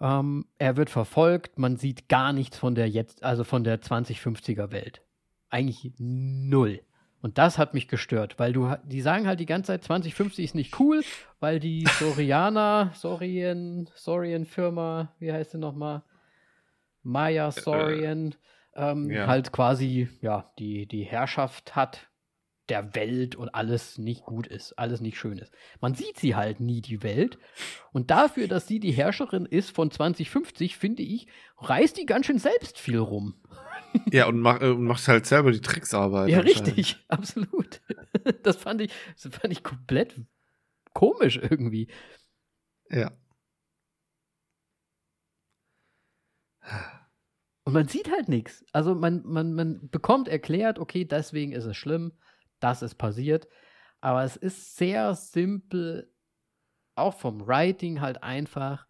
Ähm, er wird verfolgt, man sieht gar nichts von der jetzt, also von der 2050er Welt. Eigentlich null. Und das hat mich gestört, weil du, die sagen halt die ganze Zeit, 2050 ist nicht cool, weil die Soriana, Sorien, Sorien Firma, wie heißt sie nochmal? Maya äh, Sorian, ähm, ja. halt quasi, ja, die, die Herrschaft hat der Welt und alles nicht gut ist, alles nicht schön ist. Man sieht sie halt nie, die Welt. Und dafür, dass sie die Herrscherin ist von 2050, finde ich, reißt die ganz schön selbst viel rum. Ja, und, mach, äh, macht halt selber die Tricksarbeit. Ja, richtig, absolut. Das fand ich, das fand ich komplett komisch irgendwie. Ja. Und man sieht halt nichts. Also man, man, man bekommt erklärt, okay, deswegen ist es schlimm, das ist passiert. Aber es ist sehr simpel, auch vom Writing halt einfach.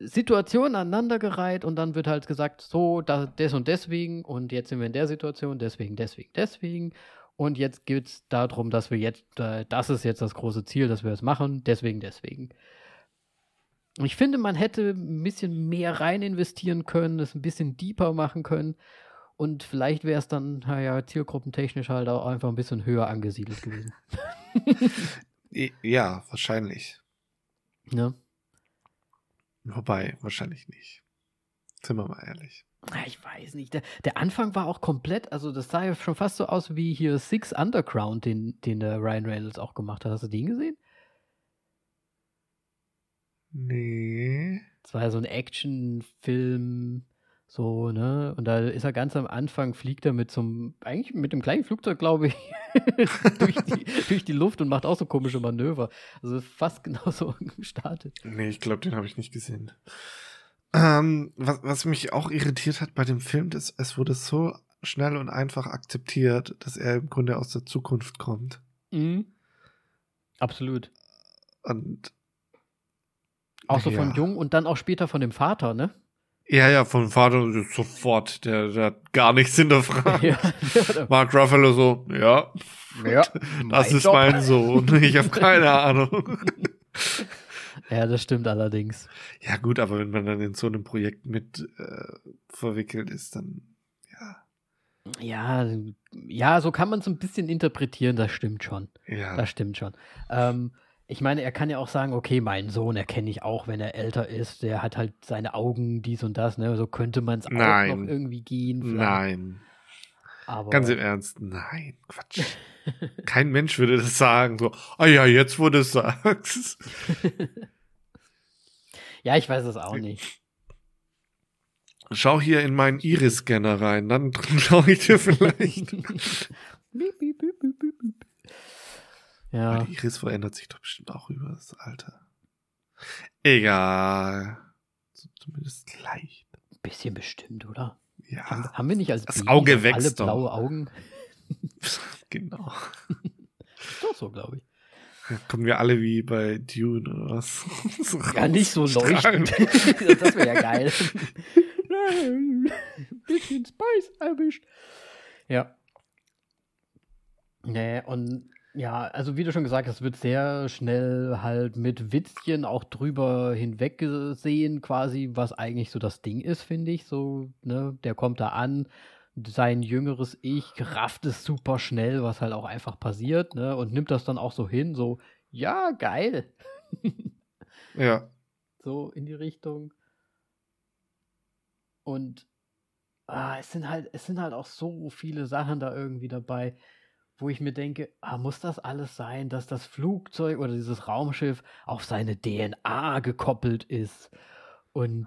Situationen aneinandergereiht und dann wird halt gesagt, so, das, des und deswegen und jetzt sind wir in der Situation, deswegen, deswegen, deswegen. Und jetzt geht es darum, dass wir jetzt, äh, das ist jetzt das große Ziel, dass wir es machen, deswegen, deswegen. Ich finde, man hätte ein bisschen mehr rein investieren können, es ein bisschen deeper machen können. Und vielleicht wäre es dann, naja, zielgruppentechnisch halt auch einfach ein bisschen höher angesiedelt gewesen. ja, wahrscheinlich. Ja. Wobei, wahrscheinlich nicht. Sind wir mal ehrlich. Ich weiß nicht. Der, der, Anfang war auch komplett, also das sah ja schon fast so aus wie hier Six Underground, den, den der Ryan Reynolds auch gemacht hat. Hast du den gesehen? Nee. Es war ja so ein Actionfilm, so, ne? Und da ist er ganz am Anfang, fliegt er mit so einem, eigentlich mit dem kleinen Flugzeug, glaube ich, durch, die, durch die Luft und macht auch so komische Manöver. Also fast genauso gestartet. Nee, ich glaube, den habe ich nicht gesehen. Ähm, was, was mich auch irritiert hat bei dem Film, ist, es wurde so schnell und einfach akzeptiert, dass er im Grunde aus der Zukunft kommt. Mhm. Absolut. Und auch so ja. von Jung und dann auch später von dem Vater, ne? Ja, ja, vom Vater sofort. Der, der hat gar nichts hinterfragt. Ja, Mark Ruffalo so, ja. ja das ist Job. mein Sohn. Ich habe keine Ahnung. Ja, das stimmt allerdings. Ja, gut, aber wenn man dann in so einem Projekt mit äh, verwickelt ist, dann ja. Ja, ja, so kann man es ein bisschen interpretieren, das stimmt schon. Ja. Das stimmt schon. Ähm, ich meine, er kann ja auch sagen, okay, meinen Sohn erkenne ich auch, wenn er älter ist. Der hat halt seine Augen, dies und das, ne? So könnte man es auch noch irgendwie gehen. Vielleicht. Nein. Aber Ganz im Ernst, nein, Quatsch. Kein Mensch würde das sagen, so, ah ja, jetzt wo du es sagst. ja, ich weiß es auch nicht. Schau hier in meinen Iris-Scanner rein, dann schaue ich dir vielleicht. beep, beep, beep. Ja. Aber die Iris verändert sich doch bestimmt auch über das Alter. Egal. Zumindest leicht. Ein bisschen bestimmt, oder? Ja. Haben, haben wir nicht als Das Auge wächst alle doch. blaue Augen? Genau. Doch so, glaube ich. Ja, kommen wir alle wie bei Dune oder was? So Ja, nicht so leuchtend. das wäre ja geil. Bisschen Spice erwischt. Ja. Nee, und ja, also wie du schon gesagt hast, es wird sehr schnell halt mit Witzchen auch drüber hinweg gesehen, quasi, was eigentlich so das Ding ist, finde ich. So, ne, der kommt da an, sein jüngeres Ich rafft es super schnell, was halt auch einfach passiert, ne, und nimmt das dann auch so hin, so, ja, geil. Ja. so in die Richtung. Und ah, es sind halt, es sind halt auch so viele Sachen da irgendwie dabei, wo ich mir denke, ah, muss das alles sein, dass das Flugzeug oder dieses Raumschiff auf seine DNA gekoppelt ist? Und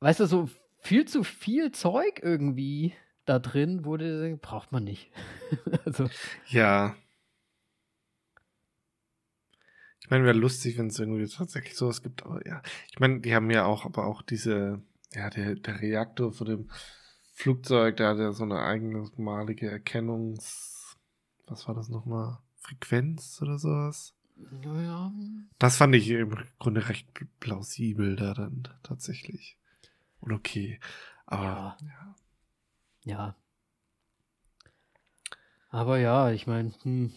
weißt du, so viel zu viel Zeug irgendwie da drin, wurde, braucht man nicht. also, Ja. Ich meine, wäre lustig, wenn es irgendwie tatsächlich sowas gibt, aber ja. Ich meine, die haben ja auch, aber auch diese, ja, der, der Reaktor von dem Flugzeug, der hat ja so eine eigenmalige Erkennungs, was war das nochmal? Frequenz oder sowas? naja, Das fand ich im Grunde recht plausibel da dann tatsächlich. Und okay. Aber Ja. ja. Aber ja, ich meine, hm.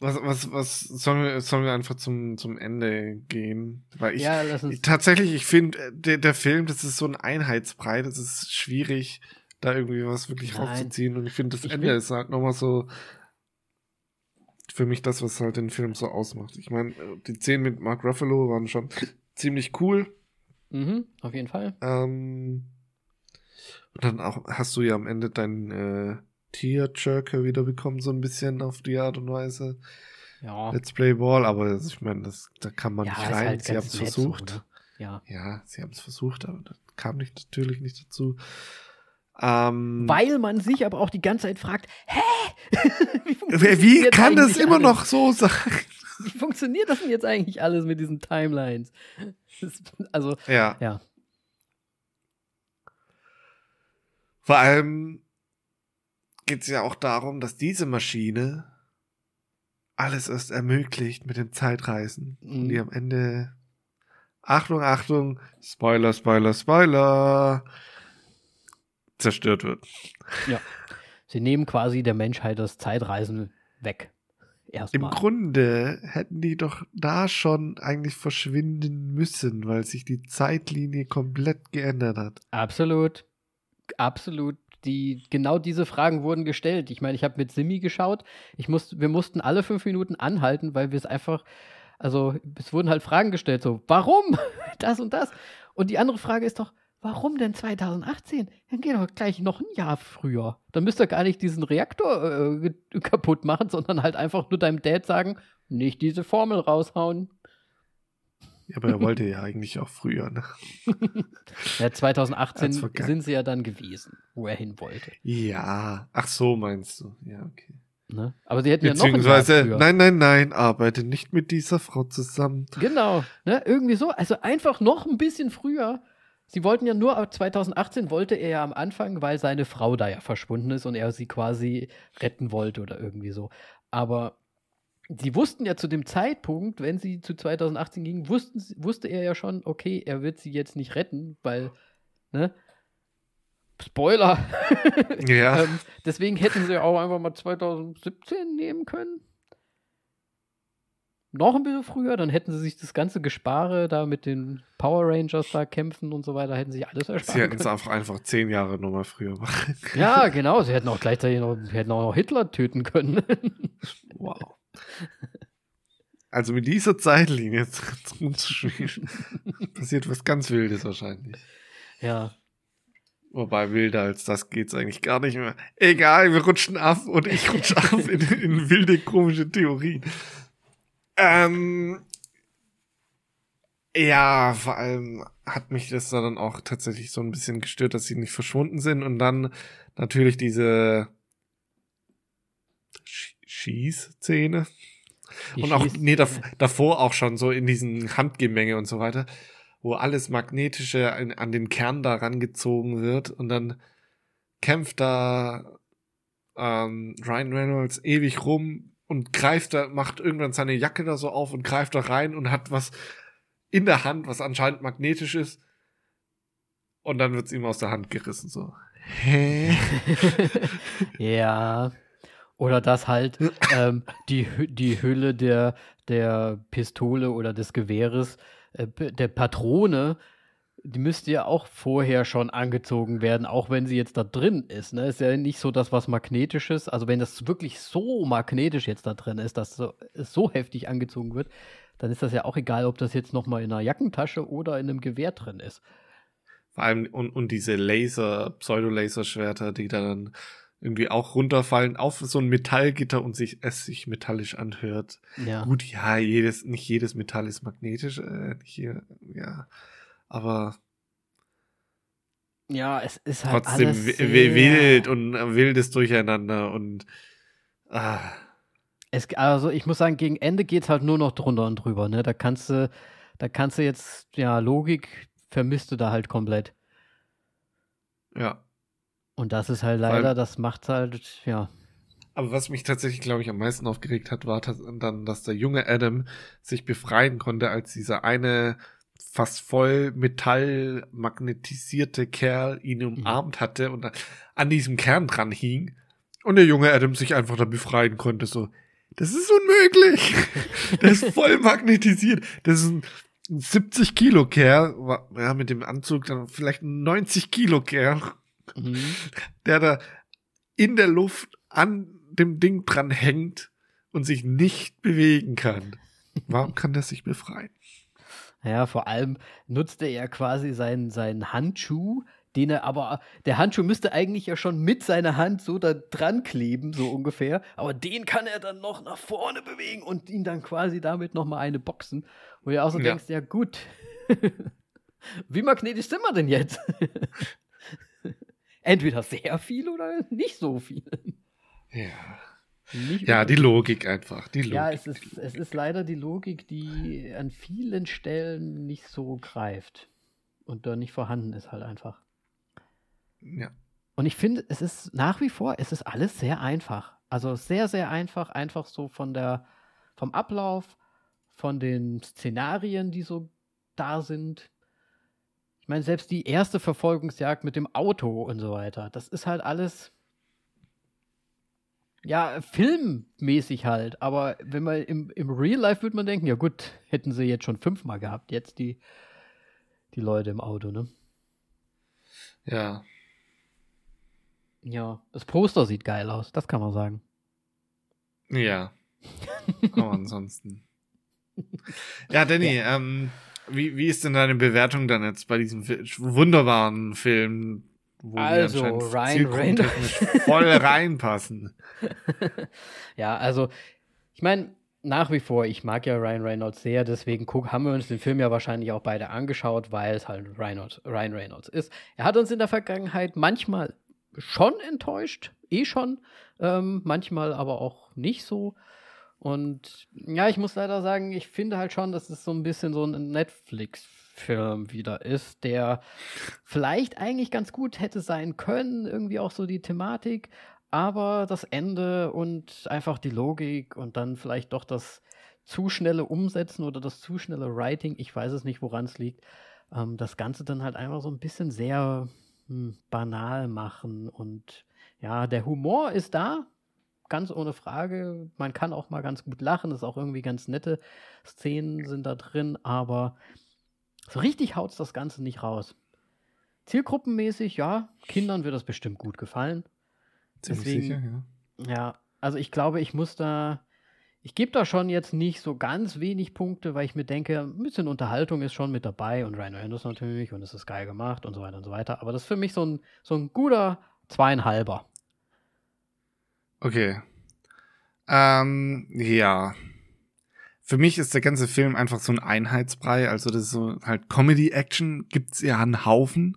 Was, was, was sollen wir, sollen wir einfach zum, zum Ende gehen? Weil ich, ja, tatsächlich, ich finde, der, der Film, das ist so ein Einheitsbrei, das ist schwierig, da irgendwie was wirklich Nein. rauszuziehen. Und ich finde, das Ich Ende ist halt nochmal so für mich das, was halt den Film so ausmacht. Ich meine, die Szenen mit Mark Ruffalo waren schon ziemlich cool. Mhm, auf jeden Fall. Ähm, und dann auch hast du ja am Ende deinen äh, Tearjerker wieder bekommen, so ein bisschen auf die Art und Weise. Ja. Let's Play Ball, aber ich meine, das, da kann man ja, nicht rein. halt sie haben es versucht. So, ne? Ja. Ja, sie haben es versucht, aber das kam nicht, natürlich nicht dazu. Ähm, Weil man sich aber auch die ganze Zeit fragt, hä? wie, wie, kann das immer alles? noch so sein? Wie funktioniert das denn jetzt eigentlich alles mit diesen Timelines? Das, also, Ja, ja. vor allem geht es ja auch darum, dass diese Maschine alles erst ermöglicht mit dem Zeitreisen. Und Mhm. die am Ende. Achtung, Achtung, Spoiler, Spoiler, Spoiler. Zerstört wird. Sie nehmen quasi der Menschheit das Zeitreisen weg. Im Erstmal. Grunde hätten die doch da schon eigentlich verschwinden müssen, weil sich die Zeitlinie komplett geändert hat. Absolut. Absolut. Die, genau diese Fragen wurden gestellt. Ich meine, ich habe mit Simi geschaut. Ich muss, wir mussten alle fünf Minuten anhalten, weil wir es einfach, also es wurden halt Fragen gestellt, so, warum das und das? Und die andere Frage ist doch, warum denn 2018? Dann geht doch gleich noch ein Jahr früher. Dann müsst ihr gar nicht diesen Reaktor äh, ge- kaputt machen, sondern halt einfach nur deinem Dad sagen, nicht diese Formel raushauen. Ja, aber er wollte ja eigentlich auch früher, ne? Ja, 2018 Hat's verkackt. sind sie ja dann gewesen, wo er hin wollte. Ja, ach so meinst du. Ja, okay. Ne? Aber sie hätten ja noch Beziehungsweise, nein, nein, nein, arbeite nicht mit dieser Frau zusammen. Genau, ne? irgendwie so. Also einfach noch ein bisschen früher. Sie wollten ja nur, ab 2018 wollte er ja am Anfang, weil seine Frau da ja verschwunden ist und er sie quasi retten wollte oder irgendwie so. Aber sie wussten ja zu dem Zeitpunkt, wenn sie zu 2018 gingen, wussten, wusste er ja schon, okay, er wird sie jetzt nicht retten, weil, ne? Spoiler. Ja. ähm, deswegen hätten sie auch einfach mal 2017 nehmen können. Noch ein bisschen früher, dann hätten sie sich das ganze Gespare da mit den Power Rangers da kämpfen und so weiter, hätten sie alles Sie ersparen hätten es können. einfach, einfach zehn Jahre nochmal früher machen. Ja, genau, sie hätten auch gleichzeitig noch, sie hätten auch noch Hitler töten können. Wow. Also mit dieser Zeitlinie rumzuspielen, passiert was ganz Wildes wahrscheinlich. ja. Wobei wilder als das geht's eigentlich gar nicht mehr. Egal, wir rutschen ab und ich rutsche ab in, in wilde, komische Theorien. Ähm, ja, vor allem hat mich das dann auch tatsächlich so ein bisschen gestört, dass sie nicht verschwunden sind und dann natürlich diese Sch- Schießszene. Die Und auch, nee, dav davor auch schon so in diesen Handgemenge und so weiter, wo alles Magnetische an, an den Kern da rangezogen wird und dann kämpft da ähm, Ryan Reynolds ewig rum und greift da, macht irgendwann seine Jacke da so auf und greift da rein und hat was in der Hand, was anscheinend magnetisch ist. Und dann wird's ihm aus der Hand gerissen, so. Hä? ja. Oder dass halt ähm, die, die Hülle der, der Pistole oder des Gewehres, äh, der Patrone, die müsste ja auch vorher schon angezogen werden, auch wenn sie jetzt da drin ist. Ne? Ist ja nicht so das, was magnetisches. Also wenn das wirklich so magnetisch jetzt da drin ist, dass so, es so heftig angezogen wird, dann ist das ja auch egal, ob das jetzt nochmal in einer Jackentasche oder in einem Gewehr drin ist. Vor allem, und, und diese Laser, Pseudo-Laserschwerter, die dann irgendwie auch runterfallen auf so ein Metallgitter und sich es sich metallisch anhört. Ja. Gut, ja, jedes, nicht jedes Metall ist magnetisch, äh, hier, ja. Aber ja, es ist halt trotzdem wild und äh, wildes Durcheinander und ah. Es, also ich muss sagen, gegen Ende geht es halt nur noch drunter und drüber, ne? Da kannst du, da kannst du jetzt, ja, Logik vermisst du da halt komplett. Ja. Und das ist halt leider, Weil, das macht halt, ja. Aber was mich tatsächlich, glaube ich, am meisten aufgeregt hat, war dann, dass der junge Adam sich befreien konnte, als dieser eine fast voll Metall magnetisierte Kerl ihn mhm. umarmt mhm. hatte und an diesem Kern dran hing. Und der junge Adam sich einfach da befreien konnte, so. Das ist unmöglich. der ist voll magnetisiert. Das ist ein 70 Kilo Kerl, ja, mit dem Anzug dann vielleicht ein 90 Kilo Kerl, mhm. der da in der Luft an dem Ding dran hängt und sich nicht bewegen kann. Warum kann der sich befreien? Ja, vor allem nutzte er quasi seinen, seinen Handschuh, den er aber, der Handschuh müsste eigentlich ja schon mit seiner Hand so da dran kleben, so ungefähr. Aber den kann er dann noch nach vorne bewegen und ihn dann quasi damit nochmal eine boxen. Wo du auch so ja. denkst, ja gut, wie magnetisch sind wir denn jetzt? Entweder sehr viel oder nicht so viel. Ja. Nicht ja, die Logik einfach. Die Logik. Ja, es ist, es ist leider die Logik, die an vielen Stellen nicht so greift und da nicht vorhanden ist halt einfach. Ja. Und ich finde, es ist nach wie vor, es ist alles sehr einfach. Also sehr, sehr einfach, einfach so von der, vom Ablauf, von den Szenarien, die so da sind. Ich meine, selbst die erste Verfolgungsjagd mit dem Auto und so weiter, das ist halt alles ja, filmmäßig halt. Aber wenn man im, im Real Life würde man denken, ja gut, hätten sie jetzt schon fünfmal gehabt, jetzt die, die Leute im Auto, ne? Ja. Ja, das Poster sieht geil aus, das kann man sagen. Ja. Aber ansonsten. Ja, Danny, ja. Ähm, wie, wie ist denn deine Bewertung dann jetzt bei diesem wunderbaren Film? Wo also, Ryan Reynolds voll reinpassen. ja, also, ich meine, nach wie vor, ich mag ja Ryan Reynolds sehr, deswegen guck, haben wir uns den Film ja wahrscheinlich auch beide angeschaut, weil es halt Reynolds, Ryan Reynolds ist. Er hat uns in der Vergangenheit manchmal schon enttäuscht, eh schon, ähm, manchmal aber auch nicht so. Und ja, ich muss leider sagen, ich finde halt schon, dass es so ein bisschen so ein Netflix-Film wieder ist, der vielleicht eigentlich ganz gut hätte sein können, irgendwie auch so die Thematik, aber das Ende und einfach die Logik und dann vielleicht doch das zu schnelle Umsetzen oder das zu schnelle Writing, ich weiß es nicht, woran es liegt, ähm, das Ganze dann halt einfach so ein bisschen sehr hm, banal machen und ja, der Humor ist da, ganz ohne Frage. Man kann auch mal ganz gut lachen, ist auch irgendwie ganz nette Szenen sind da drin, aber so richtig haut das Ganze nicht raus. Zielgruppenmäßig, ja, Kindern wird das bestimmt gut gefallen. Ziemlich Deswegen, sicher, ja. Ja, also ich glaube, ich muss da, ich gebe da schon jetzt nicht so ganz wenig Punkte, weil ich mir denke, ein bisschen Unterhaltung ist schon mit dabei und Ryan Reynolds natürlich und es ist geil gemacht und so weiter und so weiter. Aber das ist für mich so ein, so ein guter zweieinhalber. Okay. Ähm, ja. Für mich ist der ganze Film einfach so ein Einheitsbrei. Also das ist so halt Comedy-Action gibt's ja einen Haufen.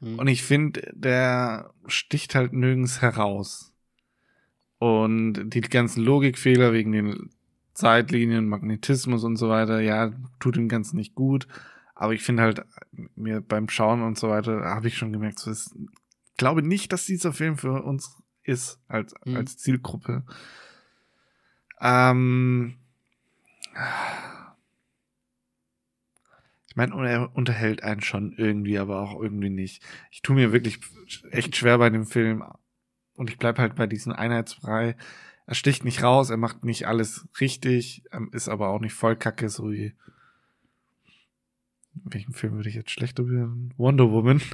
Mhm. Und ich finde, der sticht halt nirgends heraus. Und die ganzen Logikfehler wegen den Zeitlinien, Magnetismus und so weiter, ja, tut dem Ganzen nicht gut. Aber ich finde halt, mir beim Schauen und so weiter, habe ich schon gemerkt, so ist glaube nicht, dass dieser Film für uns ist als, Mhm. als Zielgruppe. Ähm, ich meine, er unterhält einen schon irgendwie, aber auch irgendwie nicht. Ich tue mir wirklich echt schwer bei dem Film und ich bleib halt bei diesem Einheitsbrei. Er sticht nicht raus, er macht nicht alles richtig, ähm, ist aber auch nicht voll kacke, so wie. Welchen Film würde ich jetzt schlechter bewerten? Wonder Woman.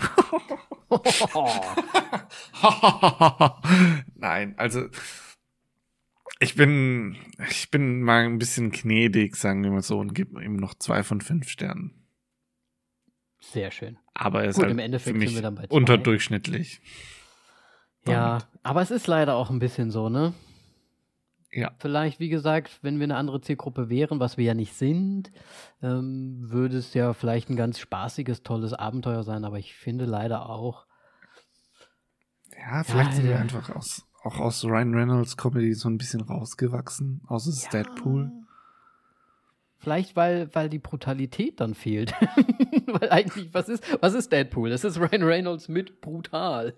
Nein, also ich bin, ich bin mal ein bisschen gnädig, sagen wir mal so, und gebe ihm noch zwei von fünf Sternen. Sehr schön. Aber er ist Gut, halt im Endeffekt für mich sind wir dann bei zwei. unterdurchschnittlich. Ja, Damit. aber es ist leider auch ein bisschen so, ne? Ja. Vielleicht, wie gesagt, wenn wir eine andere Zielgruppe wären, was wir ja nicht sind, ähm, würde es ja vielleicht ein ganz spaßiges, tolles Abenteuer sein, aber ich finde leider auch, Ja, vielleicht Ja, sind wir ja. einfach aus, auch aus Ryan Reynolds Comedy so ein bisschen rausgewachsen. Ist Ja. Deadpool. Vielleicht, weil, weil die Brutalität dann fehlt. weil eigentlich, was ist, was ist Deadpool? Das ist Ryan Reynolds mit brutal.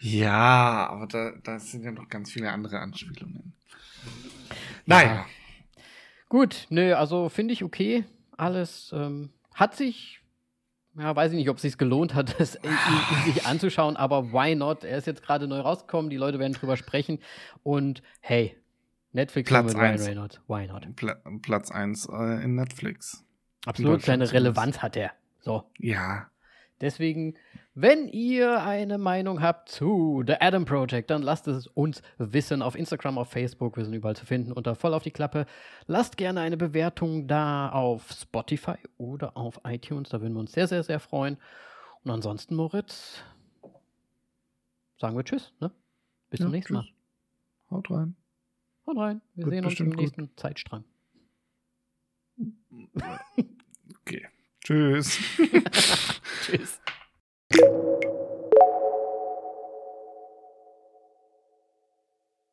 Ja, aber da, da sind ja noch ganz viele andere Anspielungen. Naja. Gut, nö, also finde ich okay. Alles ähm, hat sich, ja, weiß ich nicht, ob es sich gelohnt hat, das sich anzuschauen, aber why not? Er ist jetzt gerade neu rausgekommen, die Leute werden drüber sprechen und hey, Netflix Platz mit Ryan eins. Reynolds, why not? Pla Platz 1 äh, in Netflix. Absolut, Deutschland seine. Relevanz hat er. So. Ja. Deswegen, wenn ihr eine Meinung habt zu The Adam Project, dann lasst es uns wissen auf Instagram, auf Facebook. Wir sind überall zu finden unter voll auf die Klappe. Lasst gerne eine Bewertung da auf Spotify oder auf iTunes. Da würden wir uns sehr, sehr, sehr freuen. Und ansonsten, Moritz, sagen wir Tschüss. Ne? Bis zum Ja, nächsten Mal. tschüss. Haut rein. Haut rein. Wir Gut, sehen uns im bestimmt gut. nächsten Zeitstrang. Okay. Tschüss. Tschüss. you